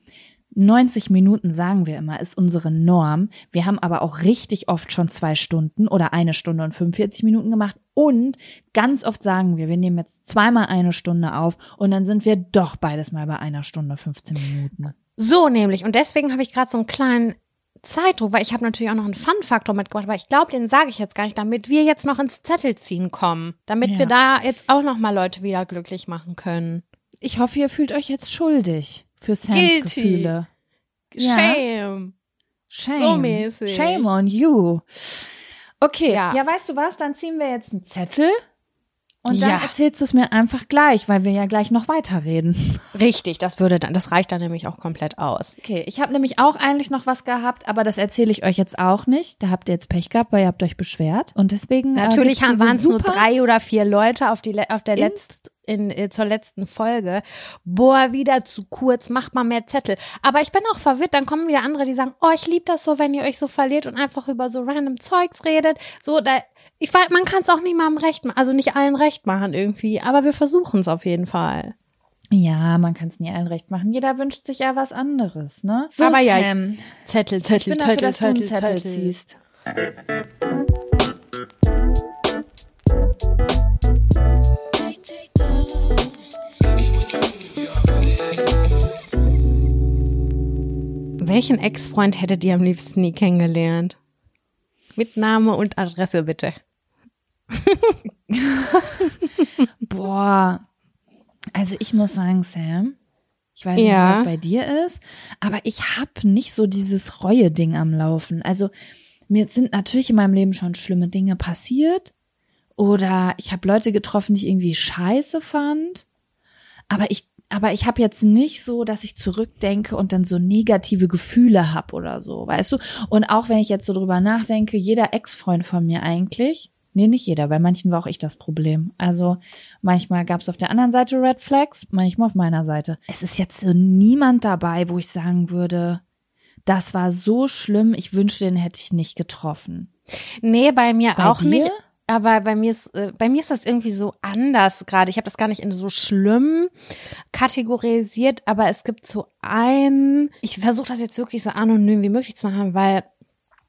90 Minuten sagen wir immer, ist unsere Norm. Wir haben aber auch richtig oft schon zwei Stunden oder eine Stunde und 45 Minuten gemacht. Und ganz oft sagen wir, wir nehmen jetzt zweimal eine Stunde auf und dann sind wir doch beides mal bei einer Stunde 15 Minuten. So nämlich. Und deswegen habe ich gerade so einen kleinen Zeitdruck, weil ich habe natürlich auch noch einen Fun-Faktor mitgebracht, aber ich glaube, den sage ich jetzt gar nicht, damit wir jetzt noch ins Zettelziehen kommen. Damit Ja. wir da jetzt auch noch mal Leute wieder glücklich machen können. Ich hoffe, ihr fühlt euch jetzt schuldig für Sams Guilty. Gefühle. Ja. Shame. Shame. So mäßig. Shame on you. Okay, Ja. ja. weißt du was, dann ziehen wir jetzt einen Zettel und dann Ja. erzählst du es mir einfach gleich, weil wir ja gleich noch weiterreden. Richtig, das würde dann, das reicht dann nämlich auch komplett aus. Okay, ich habe nämlich auch eigentlich noch was gehabt, aber das erzähle ich euch jetzt auch nicht. Da habt ihr jetzt Pech gehabt, weil ihr habt euch beschwert. Und deswegen Natürlich äh, gibt's diese waren es nur drei oder vier Leute auf die auf der letzten in, äh, zur letzten Folge. Boah, wieder zu kurz, macht mal mehr Zettel. Aber ich bin auch verwirrt, dann kommen wieder andere, die sagen, oh, ich lieb das so, wenn ihr euch so verliert und einfach über so random Zeugs redet. So, da, ich weiß, man kann es auch nicht mal am Recht machen, also nicht allen recht machen irgendwie, aber wir versuchen es auf jeden Fall. Ja, man kann es nie allen recht machen. Jeder wünscht sich ja was anderes, ne? So, Aber ja, Sam, Zettel, ich Zettel, bin dafür, Zettel, dass du einen Zettel, Zettel ziehst. Welchen Ex-Freund hättet ihr am liebsten nie kennengelernt? Mit Name und Adresse bitte. Boah. Also ich muss sagen, Sam, ich weiß nicht, Ja. was bei dir ist, aber ich hab nicht so dieses Reue-Ding am Laufen. Also mir sind natürlich in meinem Leben schon schlimme Dinge passiert oder ich habe Leute getroffen, die ich irgendwie scheiße fand, aber ich aber ich habe jetzt nicht so, dass ich zurückdenke und dann so negative Gefühle hab oder so, weißt du? Und auch wenn ich jetzt so drüber nachdenke, jeder Ex-Freund von mir eigentlich, nee, nicht jeder, bei manchen war auch ich das Problem. Also manchmal gab es auf der anderen Seite Red Flags, manchmal auf meiner Seite. Es ist jetzt so niemand dabei, wo ich sagen würde, das war so schlimm, ich wünschte, den hätte ich nicht getroffen. Nee, bei mir Bei auch dir? nicht. Aber bei mir ist, äh, bei mir ist das irgendwie so anders gerade. Ich habe das gar nicht in so schlimm kategorisiert, aber es gibt so ein, ich versuche das jetzt wirklich so anonym wie möglich zu machen, weil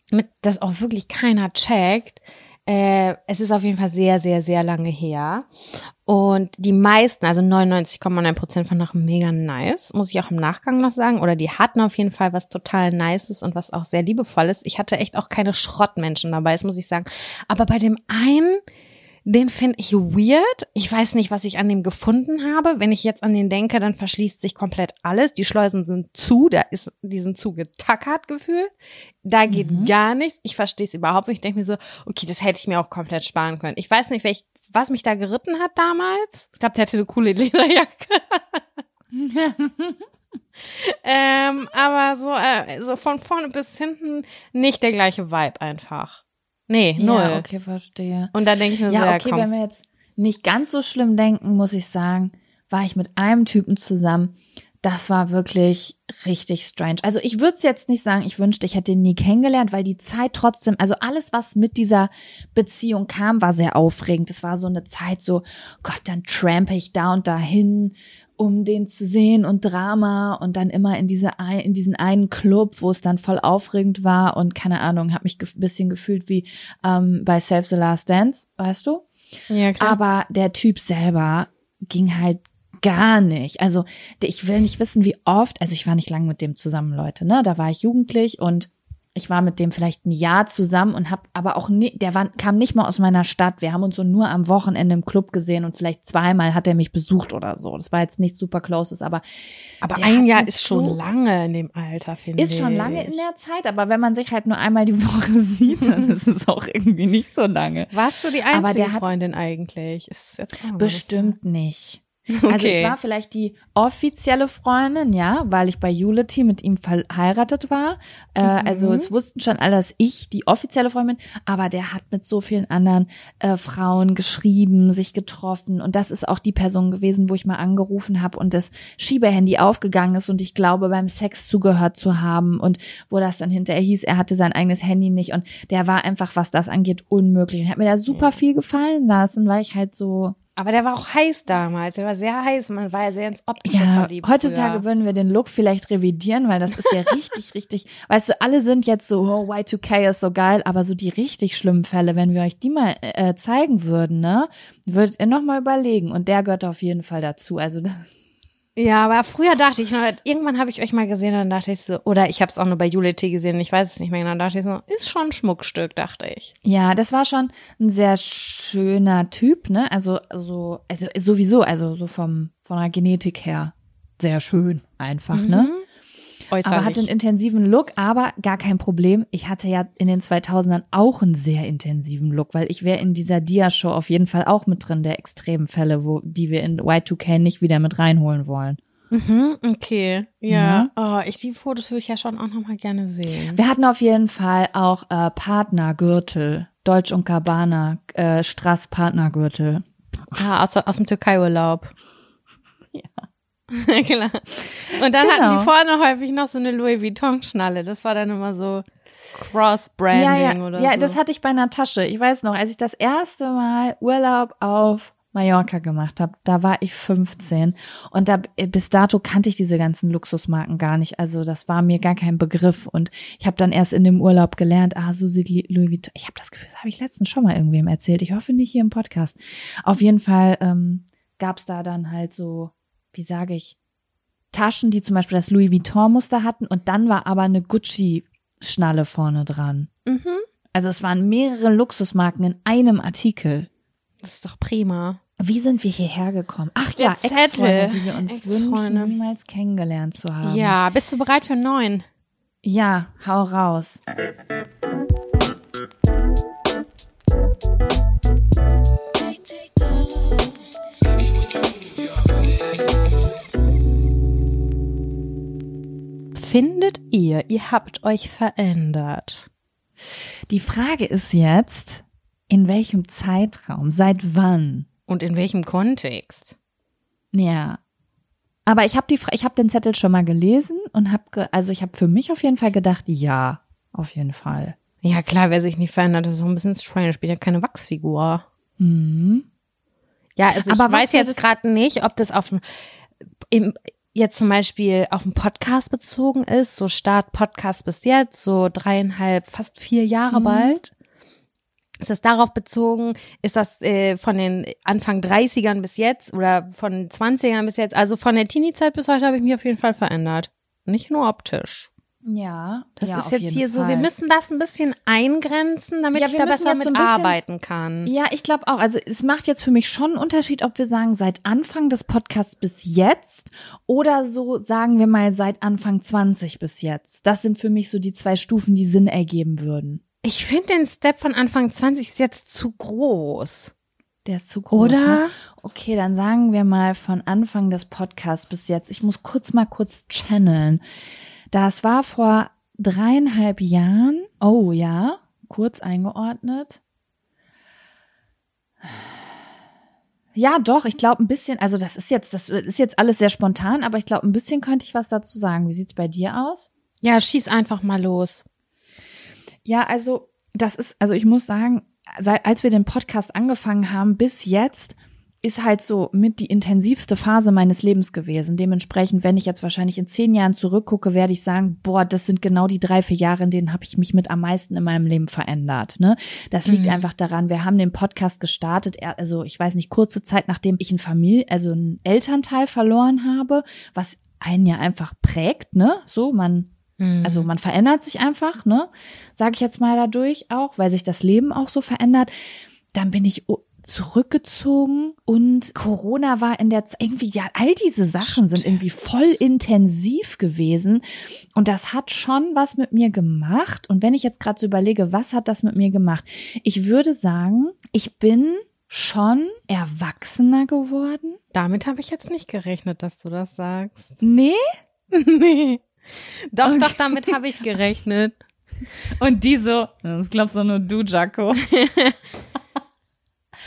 mit das auch wirklich keiner checkt. Äh, es ist auf jeden Fall sehr, sehr, sehr lange her. Und die meisten, also 99,9 Prozent fanden auch mega nice, muss ich auch im Nachgang noch sagen. Oder die hatten auf jeden Fall was total Nices und was auch sehr liebevolles. Ich hatte echt auch keine Schrottmenschen dabei, das muss ich sagen. Aber bei dem einen, den finde ich weird. Ich weiß nicht, was ich an dem gefunden habe. Wenn ich jetzt an den denke, dann verschließt sich komplett alles. Die Schleusen sind zu, da ist, die sind zugetackert gefühlt. Da geht Mhm. gar nichts. Ich verstehe es überhaupt nicht. Ich denke mir so, okay, das hätte ich mir auch komplett sparen können. Ich weiß nicht, welch, was mich da geritten hat damals. Ich glaube, der hatte eine coole Lederjacke. ähm, aber so, äh, so von vorne bis hinten nicht der gleiche Vibe einfach. Nee, null. Ja, okay, verstehe. Und da denke ich mir so, Ja, ja, okay, komm. wenn wir jetzt nicht ganz so schlimm denken, muss ich sagen, war ich mit einem Typen zusammen. Das war wirklich richtig strange. Also ich würde es jetzt nicht sagen, ich wünschte, ich hätte ihn nie kennengelernt, weil die Zeit trotzdem, also alles, was mit dieser Beziehung kam, war sehr aufregend. Es war so eine Zeit so, Gott, dann trampe ich da und dahin, um den zu sehen und Drama und dann immer in diese in diesen einen Club, wo es dann voll aufregend war und keine Ahnung, habe mich ein bisschen gefühlt wie ähm, bei Save the Last Dance, weißt du? ja, klar. Aber der Typ selber ging halt gar nicht. Also ich will nicht wissen, wie oft, also ich war nicht lange mit dem zusammen, Leute, ne? Da war ich jugendlich und ich war mit dem vielleicht ein Jahr zusammen und hab aber auch nie, der war, kam nicht mal aus meiner Stadt. Wir haben uns so nur am Wochenende im Club gesehen und vielleicht zweimal hat er mich besucht oder so. Das war jetzt nicht super closes, aber Aber ein Jahr ist schon so- lange in dem Alter, finde ich. ist schon lange in der Zeit, aber wenn man sich halt nur einmal die Woche sieht, dann ist es auch irgendwie nicht so lange. Warst du die einzige Aber der hat- Freundin eigentlich? Ist jetzt Bestimmt nicht. Okay. Also ich war vielleicht die offizielle Freundin, ja, weil ich bei Unity mit ihm verheiratet war. Äh, Also es wussten schon alle, dass ich die offizielle Freundin bin, aber der hat mit so vielen anderen äh, Frauen geschrieben, sich getroffen und das ist auch die Person gewesen, wo ich mal angerufen habe und das Schiebehandy aufgegangen ist und ich glaube beim Sex zugehört zu haben und wo das dann hinterher hieß, er hatte sein eigenes Handy nicht und der war einfach, was das angeht, unmöglich und hat mir da super viel gefallen lassen, weil ich halt so Aber der war auch heiß damals. Der war sehr heiß. Man war ja sehr ins Optische Ja, verliebt. heutzutage früher. würden wir den Look vielleicht revidieren, weil das ist ja richtig, richtig, weißt du, alle sind jetzt so, oh, Y2K ist so geil, aber so die richtig schlimmen Fälle, wenn wir euch die mal äh, zeigen würden, ne, würdet ihr noch mal überlegen und der gehört auf jeden Fall dazu. Also Ja, aber früher dachte ich noch, irgendwann habe ich euch mal gesehen und dann dachte ich so, oder ich habe es auch nur bei Unity gesehen, ich weiß es nicht mehr genau, dachte ich so, ist schon ein Schmuckstück, dachte ich. ja, das war schon ein sehr schöner Typ, ne, also so, also sowieso, also so vom von der Genetik her sehr schön einfach, ne. Äußerlich. Aber hatte einen intensiven Look, aber gar kein Problem. Ich hatte ja in den 2000ern auch einen sehr intensiven Look, weil ich wäre in dieser Dia-Show auf jeden Fall auch mit drin, der extremen Fälle, wo, die wir in Y2K nicht wieder mit reinholen wollen. mhm, okay. Ja. Oh, ich, die Fotos würde ich ja schon auch noch mal gerne sehen. Wir hatten auf jeden Fall auch äh, Partnergürtel, Deutsch und Gabbana, äh, Strass Partnergürtel. Ah, aus, aus dem Türkei-Urlaub. Ja. Klar. Und dann Genau. hatten die vorne häufig noch so eine Louis Vuitton-Schnalle. Das war dann immer so Cross-Branding ja, ja, oder ja, so. das hatte ich bei einer Tasche. Ich weiß noch, als ich das erste Mal Urlaub auf Mallorca gemacht habe, da war ich 15 und da bis dato kannte ich diese ganzen Luxusmarken gar nicht. Also das war mir gar kein Begriff und ich habe dann erst in dem Urlaub gelernt, ah, so sieht Louis Vuitton. Ich habe das Gefühl, das habe ich letztens schon mal irgendwem erzählt. Ich hoffe nicht hier im Podcast. Auf jeden Fall ähm, gab es da dann halt so, wie sage ich, Taschen, die zum Beispiel das Louis Vuitton Muster hatten und dann war aber eine Gucci Schnalle vorne dran. Mhm. Also es waren mehrere Luxusmarken in einem Artikel. Das ist doch prima. Wie sind wir hierher gekommen? Ach ja. Ex-Freunde, die wir uns wünschen, niemals kennengelernt zu haben. Ja, bist du bereit für einen neuen? Ja, hau raus. Findet ihr, ihr habt euch verändert? Die Frage ist jetzt, in welchem Zeitraum, seit wann? Und in welchem Kontext? Ja. Aber ich habe die, Fra- ich habe den Zettel schon mal gelesen und habe, ge also ich habe für mich auf jeden Fall gedacht, ja, auf jeden Fall. Ja, klar, wer sich nicht verändert, ist so ein bisschen strange. Ich bin ja keine Wachsfigur. Mhm. Ja, also Aber ich weiß jetzt gerade nicht, ob das auf im, jetzt zum Beispiel auf einen Podcast bezogen ist, so Start Podcast bis jetzt, so dreieinhalb, fast vier Jahre Mhm. bald. Ist das darauf bezogen? Ist das äh, von den Anfang 30ern bis jetzt oder von den 20ern bis jetzt? Also von der Teenie-Zeit bis heute habe ich mich auf jeden Fall verändert. Nicht nur optisch. Ja, Das ja, ist jetzt hier so, Fall. wir müssen das ein bisschen eingrenzen, damit Ja, ich da besser so mit bisschen- arbeiten kann. Ja, ich glaube auch. Also es macht jetzt für mich schon einen Unterschied, ob wir sagen seit Anfang des Podcasts bis jetzt oder so sagen wir mal seit Anfang 20 bis jetzt. Das sind für mich so die zwei Stufen, die Sinn ergeben würden. Ich finde den Step von Anfang 20 bis jetzt zu groß. Der ist zu groß. Oder? Ne? Okay, dann sagen wir mal von Anfang des Podcasts bis jetzt. Ich muss kurz mal kurz channeln. Das war vor dreieinhalb Jahren. Oh ja, kurz eingeordnet. Ja, doch, ich glaube ein bisschen, also das ist jetzt, das ist jetzt alles sehr spontan, aber ich glaube, ein bisschen könnte ich was dazu sagen. Wie sieht's bei dir aus? Ja, schieß einfach mal los. Ja, also das ist, also ich muss sagen, als wir den Podcast angefangen haben bis jetzt ist halt so mit die intensivste Phase meines Lebens gewesen. Dementsprechend, wenn ich jetzt wahrscheinlich in zehn Jahren zurückgucke, werde ich sagen, boah, das sind genau die drei, vier Jahre, in denen habe ich mich mit am meisten in meinem Leben verändert. Ne? Das liegt Mhm. einfach daran, wir haben den Podcast gestartet, also ich weiß nicht, kurze Zeit nachdem ich ein Familie, also einen Elternteil verloren habe, was einen ja einfach prägt, ne? So, man Mhm. also man verändert sich einfach, ne? Sage ich jetzt mal dadurch auch, weil sich das Leben auch so verändert. Dann bin ich zurückgezogen und Corona war in der Zeit irgendwie ja all diese Sachen sind irgendwie voll intensiv gewesen und das hat schon was mit mir gemacht und wenn ich jetzt gerade so überlege, was hat das mit mir gemacht? Ich würde sagen, ich bin schon erwachsener geworden. Damit habe ich jetzt nicht gerechnet, dass du das sagst. Nee, nee. Doch, Okay. doch, damit habe ich gerechnet. und die so, das glaubst doch nur du, Jaco.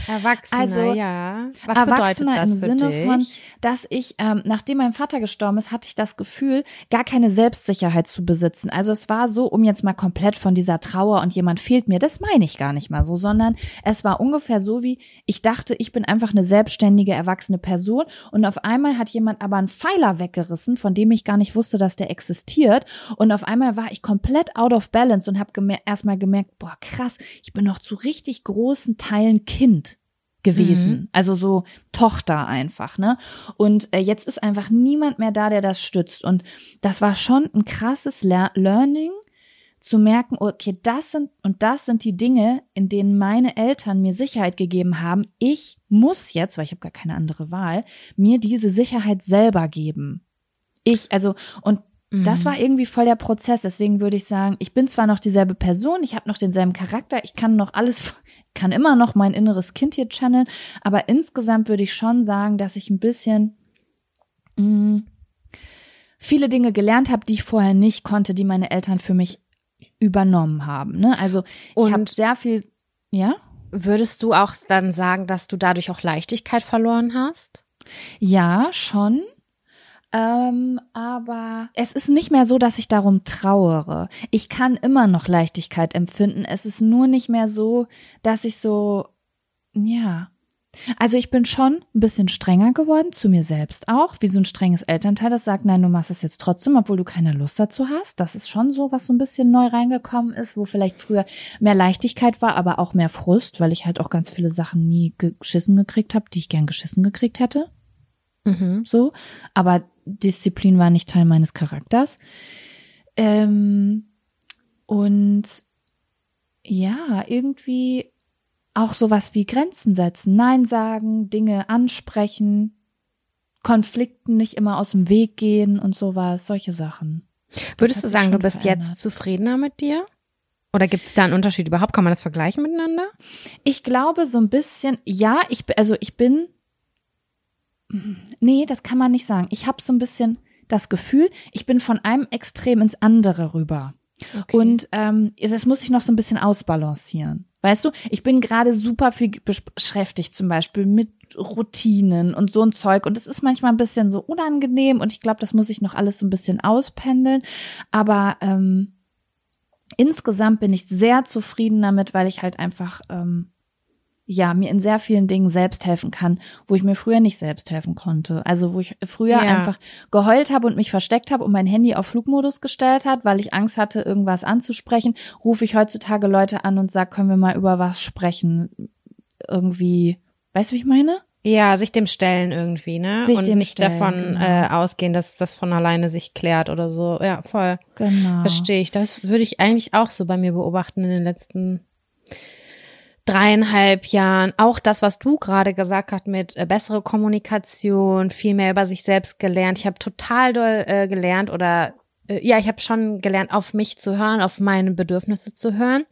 Erwachsener, Also, ja. Was Erwachsener bedeutet das im für Sinne dich? von, dass ich, ähm, nachdem mein Vater gestorben ist, hatte ich das Gefühl, gar keine Selbstsicherheit zu besitzen. Also es war so, um jetzt mal komplett von dieser Trauer und jemand fehlt mir, das meine ich gar nicht mal so, sondern es war ungefähr so wie, ich dachte, ich bin einfach eine selbstständige, erwachsene Person und auf einmal hat jemand aber einen Pfeiler weggerissen, von dem ich gar nicht wusste, dass der existiert und auf einmal war ich komplett out of balance und habe gemer erstmal gemerkt, boah krass, ich bin noch zu richtig großen Teilen Kind gewesen. Mhm. Also so Tochter einfach, ne? Und äh, jetzt ist einfach niemand mehr da, der das stützt. Und das war schon ein krasses Lear Learning, zu merken, okay, das sind und das sind die Dinge, in denen meine Eltern mir Sicherheit gegeben haben. Ich muss jetzt, weil ich habe gar keine andere Wahl, mir diese Sicherheit selber geben. Ich, also, und das Mhm. war irgendwie voll der Prozess. Deswegen würde ich sagen, ich bin zwar noch dieselbe Person, ich habe noch denselben Charakter, ich kann noch alles, kann immer noch mein inneres Kind hier channeln, aber insgesamt würde ich schon sagen, dass ich ein bisschen mh, viele Dinge gelernt habe, die ich vorher nicht konnte, die meine Eltern für mich übernommen haben. Ne? Also ich habe sehr viel, ja. Würdest du auch dann sagen, dass du dadurch auch Leichtigkeit verloren hast? Ja, schon. Ähm, aber es ist nicht mehr so, dass ich darum trauere. Ich kann immer noch Leichtigkeit empfinden. Es ist nur nicht mehr so, dass ich so, ja. Also ich bin schon ein bisschen strenger geworden, zu mir selbst auch, wie so ein strenges Elternteil, das sagt, nein, du machst es jetzt trotzdem, obwohl du keine Lust dazu hast. Das ist schon so, was so ein bisschen neu reingekommen ist, wo vielleicht früher mehr Leichtigkeit war, aber auch mehr Frust, weil ich halt auch ganz viele Sachen nie geschissen gekriegt habe, die ich gern geschissen gekriegt hätte Mhm. so, aber Disziplin war nicht Teil meines Charakters. Ähm, und ja, irgendwie auch sowas wie Grenzen setzen, Nein sagen, Dinge ansprechen, Konflikten nicht immer aus dem Weg gehen und sowas, solche Sachen. Würdest du sagen, du bist verändert. jetzt zufriedener mit dir? Oder gibt es da einen Unterschied überhaupt? Kann man das vergleichen miteinander? Ich glaube so ein bisschen, ja, ich also ich bin Nee, das kann man nicht sagen. Ich habe so ein bisschen das Gefühl, ich bin von einem Extrem ins andere rüber. Und ähm, es es muss sich noch so ein bisschen ausbalancieren. Weißt du, ich bin gerade super viel besch- beschäftigt, zum Beispiel mit Routinen und so ein Zeug. Und es ist manchmal ein bisschen so unangenehm und ich glaube, das muss ich noch alles so ein bisschen auspendeln. Aber ähm, insgesamt bin ich sehr zufrieden damit, weil ich halt einfach ähm, ja mir in sehr vielen Dingen selbst helfen kann, wo ich mir früher nicht selbst helfen konnte. Also wo ich früher Ja. einfach geheult habe und mich versteckt habe und mein Handy auf Flugmodus gestellt hat, weil ich Angst hatte, irgendwas anzusprechen, rufe ich heutzutage Leute an und sag, können wir mal über was sprechen? Irgendwie, weißt du, wie ich meine? Ja, sich dem stellen irgendwie, ne? Sich Und dem nicht stellen, davon genau. äh, ausgehen, dass das von alleine sich klärt oder so. Ja, voll. Genau. Verstehe ich. Das würde ich eigentlich auch so bei mir beobachten in den letzten dreieinhalb Jahren. Auch das, was du gerade gesagt hast mit äh, bessere Kommunikation, viel mehr über sich selbst gelernt. Ich habe total doll äh, gelernt oder äh, ja, ich habe schon gelernt, auf mich zu hören, auf meine Bedürfnisse zu hören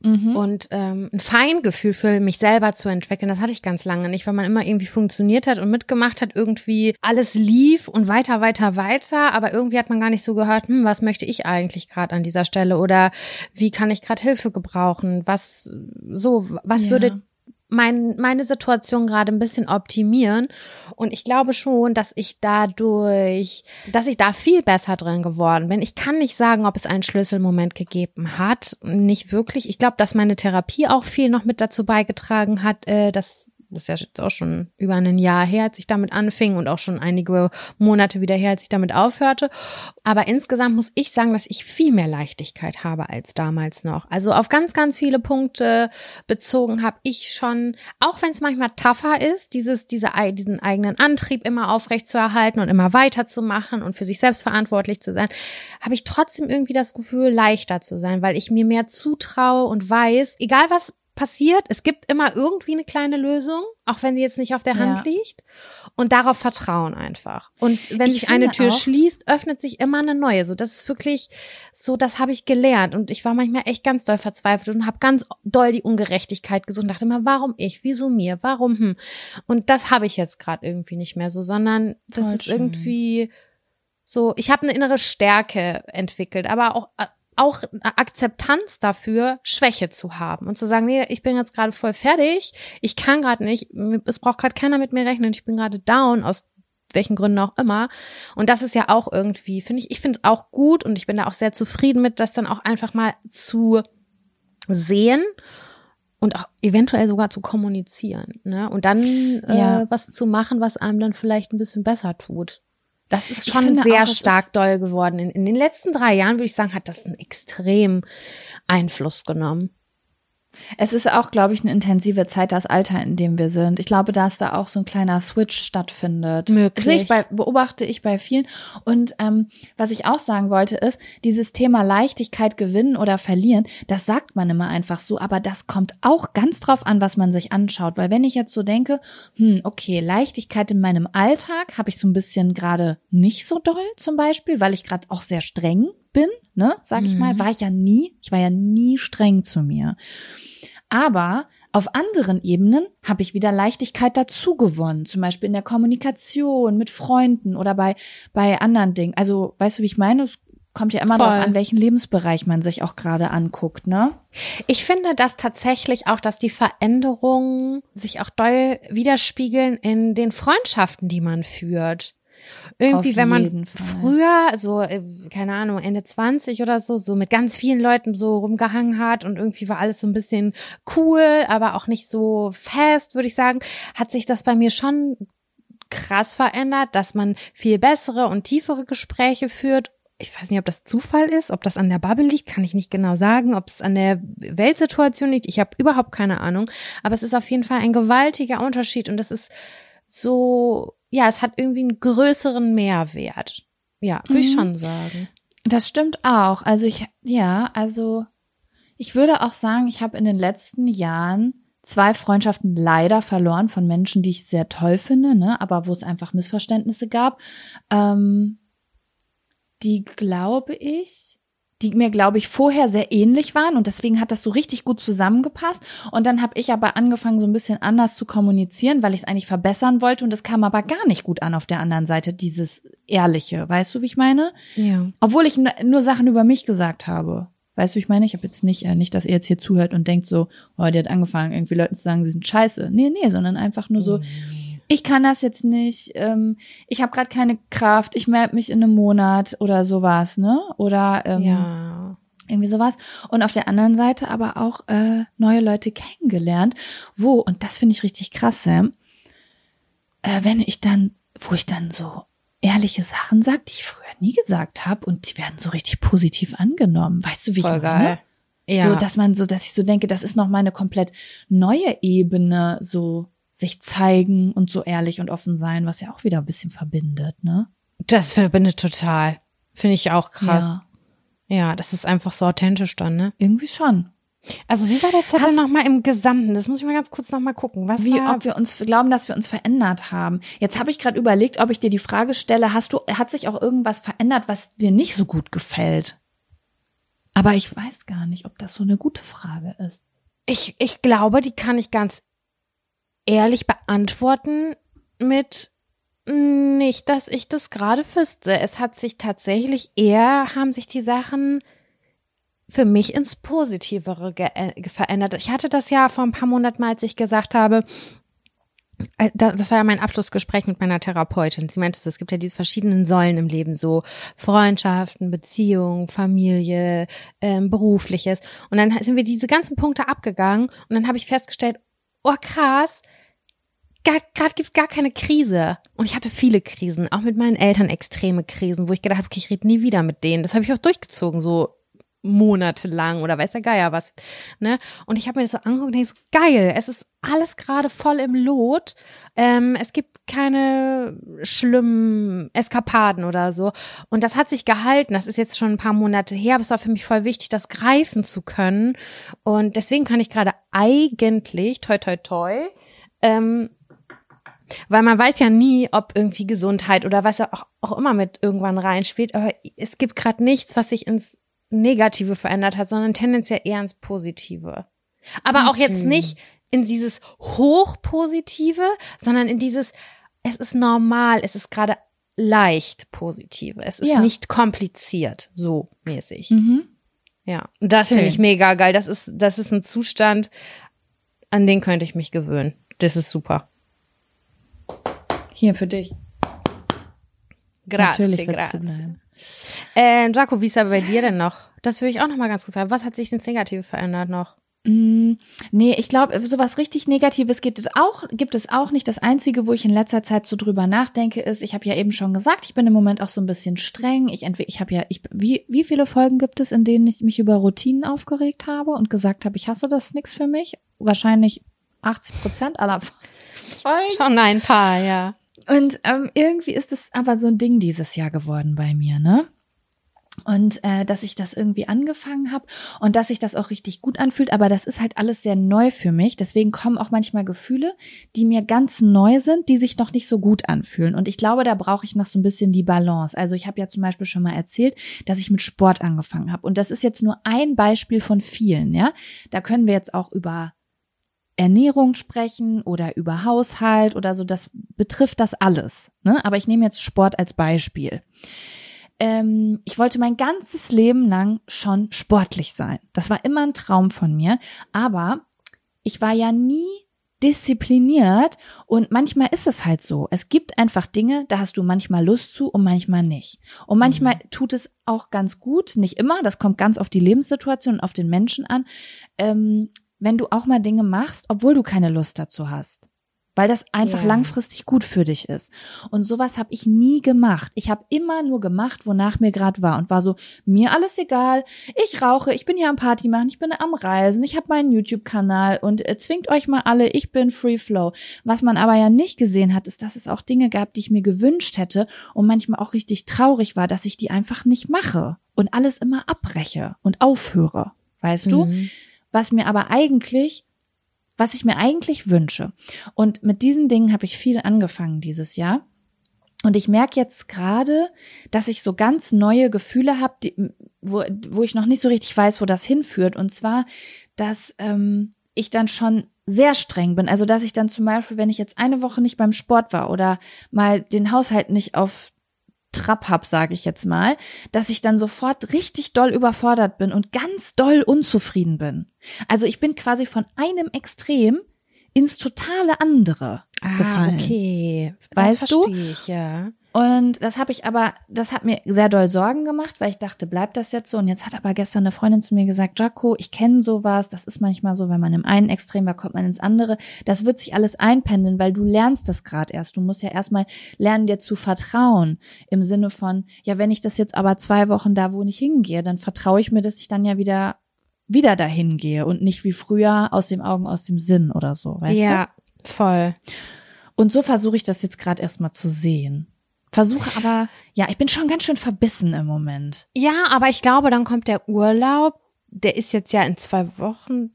Mhm. und ähm, ein Feingefühl für mich selber zu entwickeln. Das hatte ich ganz lange nicht, weil man immer irgendwie funktioniert hat und mitgemacht hat, irgendwie alles lief und weiter, weiter, weiter, aber irgendwie hat man gar nicht so gehört, hm, was möchte ich eigentlich gerade an dieser Stelle oder wie kann ich gerade Hilfe gebrauchen? Was so, was Ja. würde mein, meine Situation gerade ein bisschen optimieren. Und ich glaube schon, dass ich dadurch, dass ich da viel besser drin geworden bin. Ich kann nicht sagen, ob es einen Schlüsselmoment gegeben hat. Nicht wirklich. Ich glaube, dass meine Therapie auch viel noch mit dazu beigetragen hat, äh, dass das ist ja jetzt auch schon über ein Jahr her, als ich damit anfing und auch schon einige Monate wieder her, als ich damit aufhörte. Aber insgesamt muss ich sagen, dass ich viel mehr Leichtigkeit habe als damals noch. Also auf ganz, ganz viele Punkte bezogen habe ich schon, auch wenn es manchmal tougher ist, dieses, diese, diesen eigenen Antrieb immer aufrecht zu erhalten und immer weiterzumachen und für sich selbst verantwortlich zu sein, habe ich trotzdem irgendwie das Gefühl, leichter zu sein, weil ich mir mehr zutraue und weiß, egal was passiert, es gibt immer irgendwie eine kleine Lösung, auch wenn sie jetzt nicht auf der Hand Ja. liegt. Und darauf vertrauen einfach. Und wenn Ich sich eine Tür auch- schließt, öffnet sich immer eine neue. So, das ist wirklich so, das habe ich gelernt. Und ich war manchmal echt ganz doll verzweifelt und habe ganz doll die Ungerechtigkeit gesucht und dachte immer, warum ich? Wieso mir? Warum? Hm? Und das habe ich jetzt gerade irgendwie nicht mehr so, sondern das ist schön. irgendwie so, ich habe eine innere Stärke entwickelt, aber auch auch eine Akzeptanz dafür, Schwäche zu haben und zu sagen, nee, ich bin jetzt gerade voll fertig, ich kann gerade nicht, es braucht gerade keiner mit mir rechnen, ich bin gerade down aus welchen Gründen auch immer. Und das ist ja auch irgendwie, finde ich, ich finde es auch gut und ich bin da auch sehr zufrieden mit, das dann auch einfach mal zu sehen und auch eventuell sogar zu kommunizieren. Ne? Und dann Ja. äh, was zu machen, was einem dann vielleicht ein bisschen besser tut. Das ist schon sehr auch, stark doll geworden. In, in den letzten drei Jahren, würde ich sagen, hat das einen extrem Einfluss genommen. Es ist auch, glaube ich, eine intensive Zeit, das Alter, in dem wir sind. Ich glaube, dass da auch so ein kleiner Switch stattfindet. Möglich. Ich bei, beobachte ich bei vielen. Und ähm, was ich auch sagen wollte, ist, dieses Thema Leichtigkeit gewinnen oder verlieren, das sagt man immer einfach so, aber das kommt auch ganz drauf an, was man sich anschaut. Weil wenn ich jetzt so denke, hm, okay, Leichtigkeit in meinem Alltag habe ich so ein bisschen gerade nicht so doll zum Beispiel, weil ich gerade auch sehr streng bin, ne, sag ich mal, war ich ja nie. Ich war ja nie streng zu mir. Aber auf anderen Ebenen habe ich wieder Leichtigkeit dazu gewonnen, zum Beispiel in der Kommunikation mit Freunden oder bei, bei anderen Dingen. Also, weißt du, wie ich meine? Es kommt ja immer Voll. darauf an, welchen Lebensbereich man sich auch gerade anguckt, ne? Ich finde das tatsächlich auch, dass die Veränderungen sich auch doll widerspiegeln in den Freundschaften, die man führt. Irgendwie, Auf wenn man früher, so, äh, keine Ahnung, Ende 20 oder so, so mit ganz vielen Leuten so rumgehangen hat und irgendwie war alles so ein bisschen cool, aber auch nicht so fest, würde ich sagen, hat sich das bei mir schon krass verändert, dass man viel bessere und tiefere Gespräche führt ich weiß nicht, ob das Zufall ist, ob das an der Bubble liegt, kann ich nicht genau sagen, ob es an der Weltsituation liegt. Ich habe überhaupt keine Ahnung. Aber es ist auf jeden Fall ein gewaltiger Unterschied und das ist so, ja, es hat irgendwie einen größeren Mehrwert. Ja, würde ich Mhm. schon sagen. Das stimmt auch. Also ich, ja, also Ich würde auch sagen, ich habe in den letzten Jahren zwei Freundschaften leider verloren von Menschen, die ich sehr toll finde, ne, aber wo es einfach Missverständnisse gab. Ähm, die glaube ich, die mir, glaube ich, vorher sehr ähnlich waren und deswegen hat das so richtig gut zusammengepasst. Und dann habe ich aber angefangen, so ein bisschen anders zu kommunizieren, weil ich es eigentlich verbessern wollte und es kam aber gar nicht gut an auf der anderen Seite, dieses Ehrliche. Weißt du, wie ich meine? Ja. Obwohl ich nur Sachen über mich gesagt habe. Weißt du, wie ich meine? Ich habe jetzt nicht, äh, nicht, dass ihr jetzt hier zuhört und denkt so, oh, die hat angefangen, irgendwie Leuten zu sagen, sie sind scheiße. Nee, nee, sondern einfach nur so, ich kann das jetzt nicht, ähm, ich habe gerade keine Kraft, ich melde mich in einem Monat oder sowas, ne? Oder ähm, Ja. irgendwie sowas. Und auf der anderen Seite aber auch äh, neue Leute kennengelernt, wo, und das finde ich richtig krass, Sam, äh, wenn ich dann, wo ich dann so ehrliche Sachen sage, die ich früher nie gesagt habe und die werden so richtig positiv angenommen. Weißt du, wie Voll ich meine? geil. Ja. So, dass man so, dass ich so denke, das ist noch mal eine komplett neue Ebene, so sich zeigen und so ehrlich und offen sein, was ja auch wieder ein bisschen verbindet, ne? das verbindet total. Finde ich auch krass. Ja, Ja. das ist einfach so authentisch dann, ne? irgendwie schon. Also wie war der Zettel nochmal im Gesamten? Das muss ich mal ganz kurz nochmal gucken. Was Wie war? ob wir uns glauben, dass wir uns verändert haben. Jetzt habe ich gerade überlegt, ob ich dir die Frage stelle, hast du, hat sich auch irgendwas verändert, was dir nicht so gut gefällt? Aber ich weiß gar nicht, ob das so eine gute Frage ist. Ich, ich glaube, die kann ich ganz ehrlich beantworten mit nicht, dass ich das gerade wüsste. Es hat sich tatsächlich eher, haben sich die Sachen für mich ins Positivere äh, verändert. Ich hatte das ja vor ein paar Monaten mal, als ich gesagt habe, äh, da- das war ja mein Abschlussgespräch mit meiner Therapeutin. Sie meinte so, es gibt ja diese verschiedenen Säulen im Leben, so Freundschaften, Beziehungen, Familie, ähm, berufliches. Und dann sind wir diese ganzen Punkte abgegangen und dann habe ich festgestellt, oh krass, gerade gibt's gar keine Krise. Und ich hatte viele Krisen, auch mit meinen Eltern extreme Krisen, wo ich gedacht habe, okay, ich rede nie wieder mit denen. Das habe ich auch durchgezogen, so monatelang oder weiß der Geier was. Ne? Und ich habe mir das so angeguckt und denke so, geil, es ist alles gerade voll im Lot. Ähm, es gibt keine schlimmen Eskapaden oder so. Und das hat sich gehalten. Das ist jetzt schon ein paar Monate her, aber es war für mich voll wichtig, das greifen zu können. Und deswegen kann ich gerade eigentlich, toi, toi, toi, ähm, weil man weiß ja nie, ob irgendwie Gesundheit oder was auch, auch immer mit irgendwann reinspielt. Aber es gibt gerade nichts, was sich ins Negative verändert hat, sondern tendenziell eher ins Positive. Aber auch jetzt Schön. nicht in dieses Hochpositive, sondern in dieses, es ist normal, es ist gerade leicht Positive. Es ist Ja. nicht kompliziert, so mäßig. Mhm. Ja, und das finde ich mega geil. Das ist, das ist ein Zustand, an den könnte ich mich gewöhnen. Das ist super. Hier für dich. Grazie, Natürlich grazie. bleiben. Ähm, Jaco, wie ist aber bei dir denn noch? Das würde ich auch noch mal ganz kurz sagen. Was hat sich ins Negative verändert noch? Mm, Nee, ich glaube, sowas richtig Negatives gibt es auch, gibt es auch nicht. Das Einzige, wo ich in letzter Zeit so drüber nachdenke, ist, ich habe ja eben schon gesagt, ich bin im Moment auch so ein bisschen streng. Ich entweder, ich habe ja, ich, wie, wie viele Folgen gibt es, in denen ich mich über Routinen aufgeregt habe und gesagt habe, ich hasse das nix für mich? Wahrscheinlich 80 Prozent aller Folgen. Schon ein paar, ja. Und ähm, irgendwie ist es aber so ein Ding dieses Jahr geworden bei mir, ne? Und äh, dass ich das irgendwie angefangen habe und dass sich das auch richtig gut anfühlt, aber das ist halt alles sehr neu für mich. Deswegen kommen auch manchmal Gefühle, die mir ganz neu sind, die sich noch nicht so gut anfühlen. Und ich glaube, da brauche ich noch so ein bisschen die Balance. Also ich habe ja zum Beispiel schon mal erzählt, dass ich mit Sport angefangen habe. Und das ist jetzt nur ein Beispiel von vielen, ja. Da können wir jetzt auch über Ernährung sprechen oder über Haushalt oder so, das betrifft das alles. Ne? Aber ich nehme jetzt Sport als Beispiel. Ähm, ich wollte mein ganzes Leben lang schon sportlich sein. Das war immer ein Traum von mir. Aber ich war ja nie diszipliniert und manchmal ist es halt so. Es gibt einfach Dinge, da hast du manchmal Lust zu und manchmal nicht. Und manchmal tut es auch ganz gut, nicht immer, das kommt ganz auf die Lebenssituation und auf den Menschen an, ähm, wenn du auch mal Dinge machst, obwohl du keine Lust dazu hast. Weil das einfach Ja. langfristig gut für dich ist. Und sowas habe ich nie gemacht. Ich habe immer nur gemacht, wonach mir gerade war und war so, mir alles egal. Ich rauche, ich bin hier am Party machen, ich bin am Reisen, ich habe meinen YouTube-Kanal und äh, zwingt euch mal alle, ich bin Free Flow. Was man aber ja nicht gesehen hat, ist, dass es auch Dinge gab, die ich mir gewünscht hätte und manchmal auch richtig traurig war, dass ich die einfach nicht mache und alles immer abbreche und aufhöre. weißt du? Was mir aber eigentlich, was ich mir eigentlich wünsche. Und mit diesen Dingen habe ich viel angefangen dieses Jahr. Und ich merke jetzt gerade, dass ich so ganz neue Gefühle habe, wo, wo ich noch nicht so richtig weiß, wo das hinführt. Und zwar, dass ähm, ich dann schon sehr streng bin. Also dass ich dann zum Beispiel, wenn ich jetzt eine Woche nicht beim Sport war oder mal den Haushalt nicht auf Trab hab, sage ich jetzt mal, dass ich dann sofort richtig doll überfordert bin und ganz doll unzufrieden bin. Also ich bin quasi von einem Extrem ins totale andere Ah, gefallen. okay. Weißt das du? verstehe Ich, ja. Und das habe ich aber, das hat mir sehr doll Sorgen gemacht, weil ich dachte, bleibt das jetzt so? Und jetzt hat aber gestern eine Freundin zu mir gesagt, Jaco, ich kenne sowas, das ist manchmal so, wenn man im einen Extrem war, kommt man ins andere. Das wird sich alles einpendeln, weil du lernst das gerade erst. Du musst ja erstmal lernen, dir zu vertrauen. Im Sinne von, ja, wenn ich das jetzt aber zwei Wochen da, wo ich hingehe, dann vertraue ich mir, dass ich dann ja wieder wieder dahin gehe und nicht wie früher aus dem Augen, aus dem Sinn oder so, weißt du? ja, voll. Und so versuche ich das jetzt gerade erstmal zu sehen. Versuche aber, ja, ich bin schon ganz schön verbissen im Moment. Ja, aber ich glaube, dann kommt der Urlaub. Der ist jetzt ja in zwei Wochen.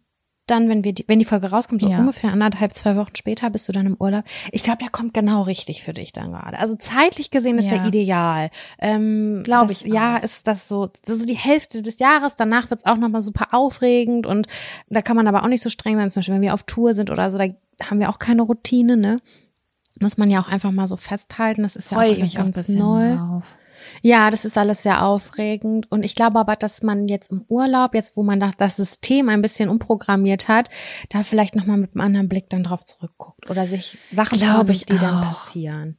Dann, wenn wir die, wenn die Folge rauskommt, so Ja. ungefähr anderthalb, zwei Wochen später bist du dann im Urlaub. Ich glaube, der kommt genau richtig für dich dann gerade. Also zeitlich gesehen ist Ja. der ideal. Ähm, Glaub das ich auch. ist das so, das so die Hälfte des Jahres. Danach wird's auch nochmal super aufregend und da kann man aber auch nicht so streng sein. Zum Beispiel, wenn wir auf Tour sind oder so, da haben wir auch keine Routine, ne? Muss man ja auch einfach mal so festhalten. Das ist ja auch ich mich auch ganz neu. drauf. Ja, das ist alles sehr aufregend. Und ich glaube aber, dass man jetzt im Urlaub, jetzt wo man das, System ein bisschen umprogrammiert hat, da vielleicht nochmal mit einem anderen Blick dann drauf zurückguckt oder sich Sachen Glaube ich die dann auch. passieren.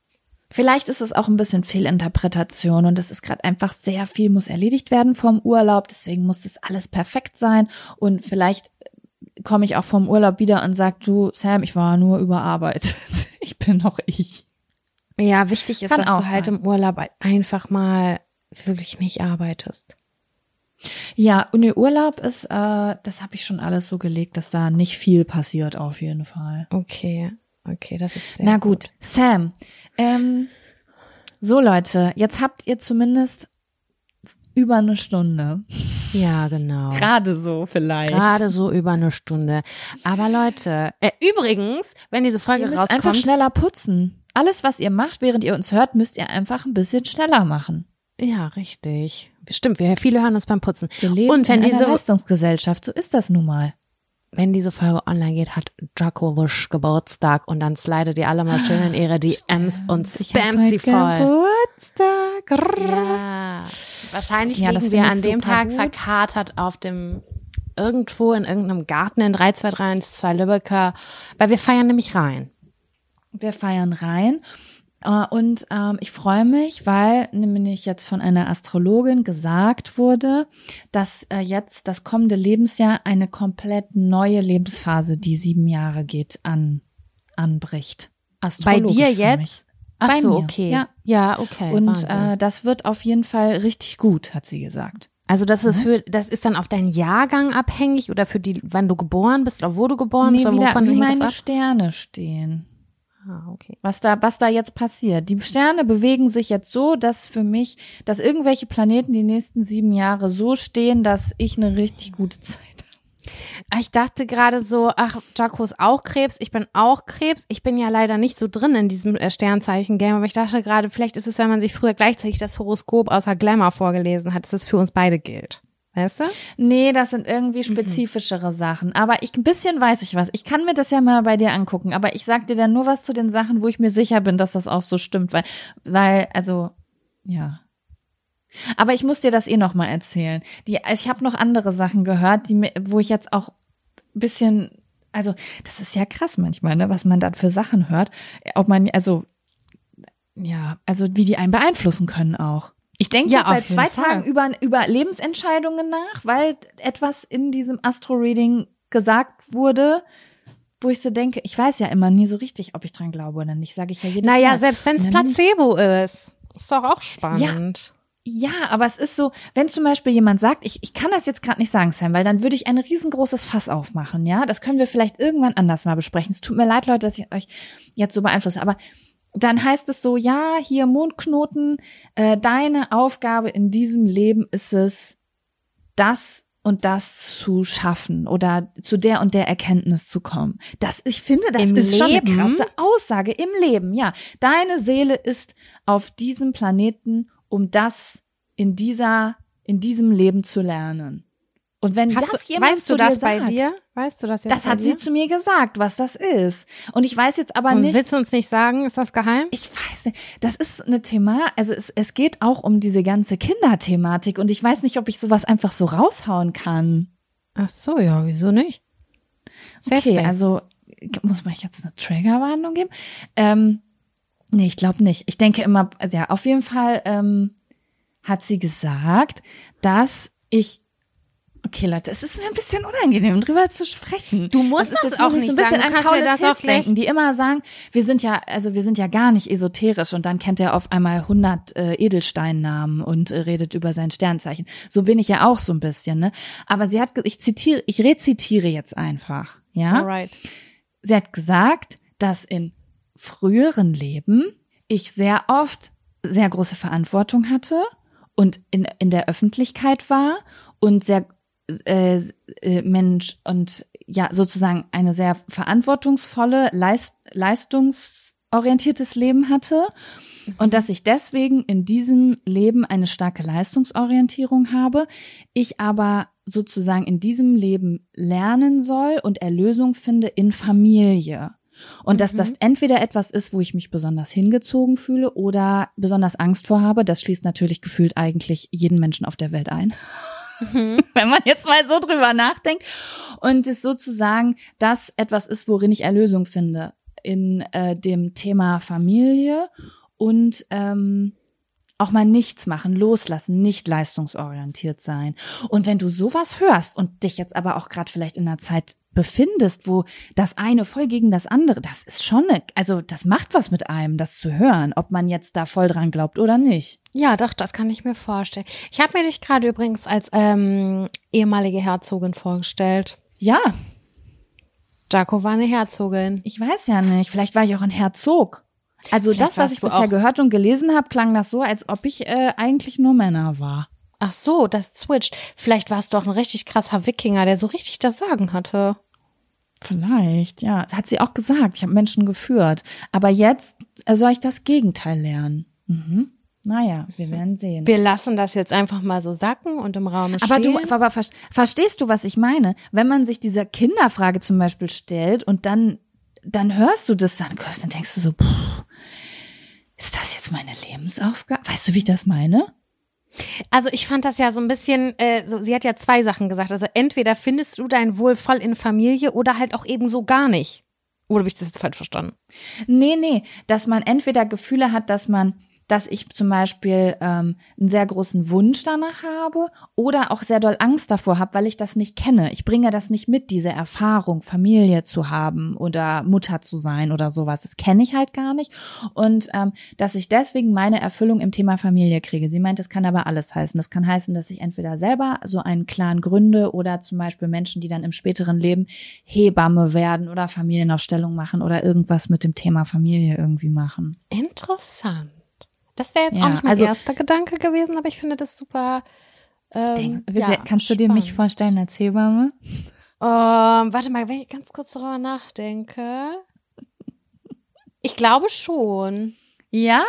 Vielleicht ist es auch ein bisschen Fehlinterpretation und es ist gerade einfach sehr viel muss erledigt werden vom Urlaub, deswegen muss das alles perfekt sein und vielleicht komme ich auch vom Urlaub wieder und sag du Sam, ich war nur überarbeitet. Ich bin noch ich. Ja, wichtig ist, Kann dass auch du halt sein. im Urlaub einfach mal wirklich nicht arbeitest. Ja, und der Urlaub ist, äh, das habe ich schon alles so gelegt, dass da nicht viel passiert auf jeden Fall. Okay, okay, das ist sehr Na gut, Sam. Ähm, so Leute, jetzt habt ihr zumindest über eine Stunde. Ja, genau. Gerade so vielleicht. Gerade so über eine Stunde. Aber Leute, äh, übrigens, wenn diese Folge Ihr müsst rauskommt, einfach schneller putzen. Alles, was ihr macht, während ihr uns hört, müsst ihr einfach ein bisschen schneller machen. ja, richtig. Stimmt, wir viele hören uns beim Putzen. Wir leben Und wenn in diese einer Leistungsgesellschaft, so ist das nun mal. wenn diese Folge online geht, hat Djokovic Geburtstag und dann slidet ihr alle mal schön in ihre DMs und Ich hab spammt sie voll. Geburtstag. Ja. Wahrscheinlich Ja, liegen wir an dem Tag gut. verkatert auf dem irgendwo in irgendeinem Garten in 3232 Lübecker, weil wir feiern nämlich rein. Wir feiern rein. Äh, Und ähm, ich freue mich, weil nämlich jetzt von einer Astrologin gesagt wurde, dass äh, jetzt das kommende Lebensjahr eine komplett neue Lebensphase, die sieben Jahre geht, an anbricht. Bei dir jetzt? mich. Ach Bei so, mir, okay. ja. ja okay. Und Wahnsinn. äh, das wird auf jeden Fall richtig gut, hat sie gesagt. also das ist für, das ist dann auf deinen Jahrgang abhängig oder für die, wann du geboren bist oder wo du geboren Nee, bist oder wieder, wovon wie meine? Sterne stehen. Ah, okay. was da, was da jetzt passiert. Die Sterne bewegen sich jetzt so, dass für mich, dass irgendwelche Planeten die nächsten sieben Jahre so stehen, dass ich eine richtig gute Zeit habe. Ich dachte gerade so, ach, Jaco ist auch Krebs, ich bin auch Krebs. Ich bin ja leider nicht so drin in diesem äh, Sternzeichen-Game, aber ich dachte gerade, vielleicht ist es, wenn man sich früher gleichzeitig das Horoskop außer Glamour vorgelesen hat, dass es für uns beide gilt. Weißt du? Nee, das sind irgendwie spezifischere Sachen. Aber ich, ein bisschen weiß ich was. Ich kann mir das ja mal bei dir angucken. Aber ich sag dir dann nur was zu den Sachen, wo ich mir sicher bin, dass das auch so stimmt. Weil, weil, also, ja. Aber ich muss dir das eh noch mal erzählen. Die, ich habe noch andere Sachen gehört, die, wo ich jetzt auch ein bisschen, also, das ist ja krass manchmal, ne, was man dann für Sachen hört. Ob man, also, ja, also wie die einen beeinflussen können auch. Ich denke Ja, seit zwei Fall. Tagen über, über Lebensentscheidungen nach, weil etwas in diesem Astro-Reading gesagt wurde, wo ich so denke, ich weiß ja immer nie so richtig, ob ich dran glaube oder nicht, sage ich ja jedes Naja, Mal. selbst wenn es Placebo ist. Ist doch auch spannend. Ja, aber es ist so, wenn zum Beispiel jemand sagt, ich, ich kann das jetzt gerade nicht sagen, Sam, weil dann würde ich ein riesengroßes Fass aufmachen, ja. Das können wir vielleicht irgendwann anders mal besprechen. Es tut mir leid, Leute, dass ich euch jetzt so beeinflusse, aber dann heißt es so, ja, hier Mondknoten, äh, deine Aufgabe in diesem Leben ist es, das und das zu schaffen oder zu der und der Erkenntnis zu kommen. Das, ich finde, das Im ist schon eine Leben? krasse Aussage im Leben. Ja, deine Seele ist auf diesem Planeten, um das in dieser, in diesem Leben zu lernen. Und wenn Hast das du, jemand weißt du das dir bei sagt, dir? Weißt du das jetzt Das hat dir? sie zu mir gesagt, was das ist. Und ich weiß jetzt aber Und nicht. willst du uns nicht sagen, ist das geheim? Ich weiß nicht. Das ist eine Thema, also es, es geht auch um diese ganze Kinderthematik und ich weiß nicht, ob ich sowas einfach so raushauen kann. Ach so, ja, wieso nicht? Safe Okay, also muss man jetzt eine Triggerwarnung geben? Ähm, nee, ich glaube nicht. Ich denke immer, also ja, auf jeden Fall ähm, hat sie gesagt, dass ich Okay, Leute, es ist mir ein bisschen unangenehm, drüber zu sprechen. Du musst das jetzt auch nicht so ein bisschen sagen. An Kaulitz das Hilf denken, die immer sagen, wir sind ja, also wir sind ja gar nicht esoterisch und dann kennt er auf einmal 100 äh, Edelsteinnamen und äh, redet über sein Sternzeichen. So bin ich ja auch so ein bisschen, ne? Aber sie hat, ich zitiere, ich rezitiere jetzt einfach, ja? Alright. Sie hat gesagt, dass in früheren Leben ich sehr oft sehr große Verantwortung hatte und in, in der Öffentlichkeit war und sehr äh, äh, Mensch und ja sozusagen eine sehr verantwortungsvolle Leist, leistungsorientiertes Leben hatte und dass ich deswegen in diesem Leben eine starke Leistungsorientierung habe, ich aber sozusagen in diesem Leben lernen soll und Erlösung finde in Familie. Und dass das entweder etwas ist, wo ich mich besonders hingezogen fühle oder besonders Angst vor habe. Das schließt natürlich gefühlt eigentlich jeden Menschen auf der Welt ein. Wenn man jetzt mal so drüber nachdenkt. Und es sozusagen das etwas ist, worin ich Erlösung finde. In äh, dem Thema Familie und ähm, auch mal nichts machen, loslassen, nicht leistungsorientiert sein. Und wenn du sowas hörst und dich jetzt aber auch gerade vielleicht in einer Zeit befindest, wo das eine voll gegen das andere, das ist schon, eine, also das macht was mit einem, das zu hören, ob man jetzt da voll dran glaubt oder nicht. Ja, doch, das kann ich mir vorstellen. Ich habe mir dich gerade übrigens als ähm, ehemalige Herzogin vorgestellt. Ja, Jaco war eine Herzogin. ich weiß ja nicht, vielleicht war ich auch ein Herzog. Also Vielleicht das, was ich bisher gehört und gelesen habe, klang das so, als ob ich äh, eigentlich nur Männer war. Ach so, das switcht. Vielleicht warst du auch ein richtig krasser Wikinger, der so richtig das Sagen hatte. Vielleicht, ja. Hat sie auch gesagt. Ich habe Menschen geführt. Aber jetzt soll ich das Gegenteil lernen. Mhm. Naja, wir werden sehen. Wir lassen das jetzt einfach mal so sacken und im Raum stehen. aber du, aber ver- verstehst du, was ich meine? Wenn man sich dieser Kinderfrage zum Beispiel stellt und dann, dann hörst du das dann, dann denkst du so, puh, ist das jetzt meine Lebensaufgabe? Weißt du, wie ich das meine? Also ich fand das ja so ein bisschen, äh, so, sie hat ja zwei Sachen gesagt. Also entweder findest du dein Wohl voll in Familie oder halt auch eben so gar nicht. Oder habe ich das jetzt falsch verstanden? Nee, nee, dass man entweder Gefühle hat, dass man, dass ich zum Beispiel ähm, einen sehr großen Wunsch danach habe oder auch sehr doll Angst davor habe, weil ich das nicht kenne. Ich bringe das nicht mit, diese Erfahrung, Familie zu haben oder Mutter zu sein oder sowas. Das kenne ich halt gar nicht. Und ähm, dass ich deswegen meine Erfüllung im Thema Familie kriege. Sie meint, das kann aber alles heißen. Das kann heißen, dass ich entweder selber so einen Clan gründe oder zum Beispiel Menschen, die dann im späteren Leben Hebamme werden oder Familienaufstellung machen oder irgendwas mit dem Thema Familie irgendwie machen. Interessant. Das wäre jetzt Ja, auch nicht mein also- erster Gedanke gewesen, aber ich finde das super. Ähm, Denk, ja, kannst du dir mich vorstellen als Hebamme? Ähm, warte mal, wenn ich ganz kurz darüber nachdenke. Ich glaube schon. Ja?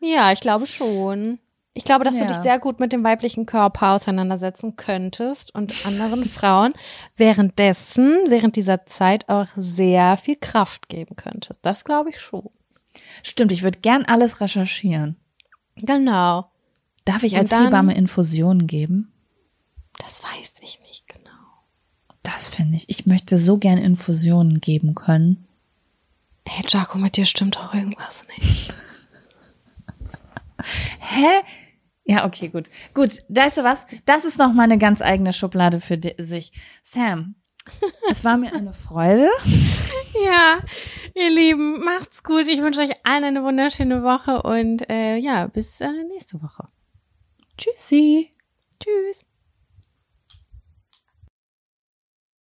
Ja, ich glaube schon. Ich glaube, dass Ja. du dich sehr gut mit dem weiblichen Körper auseinandersetzen könntest und anderen Frauen währenddessen, während dieser Zeit auch sehr viel Kraft geben könntest. Das glaube ich schon. Stimmt, ich würde gern alles recherchieren. Genau. Darf ich als dann- Hebamme Infusionen geben? Das weiß ich nicht genau. Das finde ich. Ich möchte so gern Infusionen geben können. Hey, Jaco, mit dir stimmt auch irgendwas nicht. Hä? Ja, okay, gut. Gut, weißt du was? Das ist noch mal eine ganz eigene Schublade für sich. Sam, es war mir eine Freude. Ja, ihr Lieben, macht's gut. Ich wünsche euch allen eine wunderschöne Woche und äh, ja, bis äh, nächste Woche. Tschüssi. Tschüss.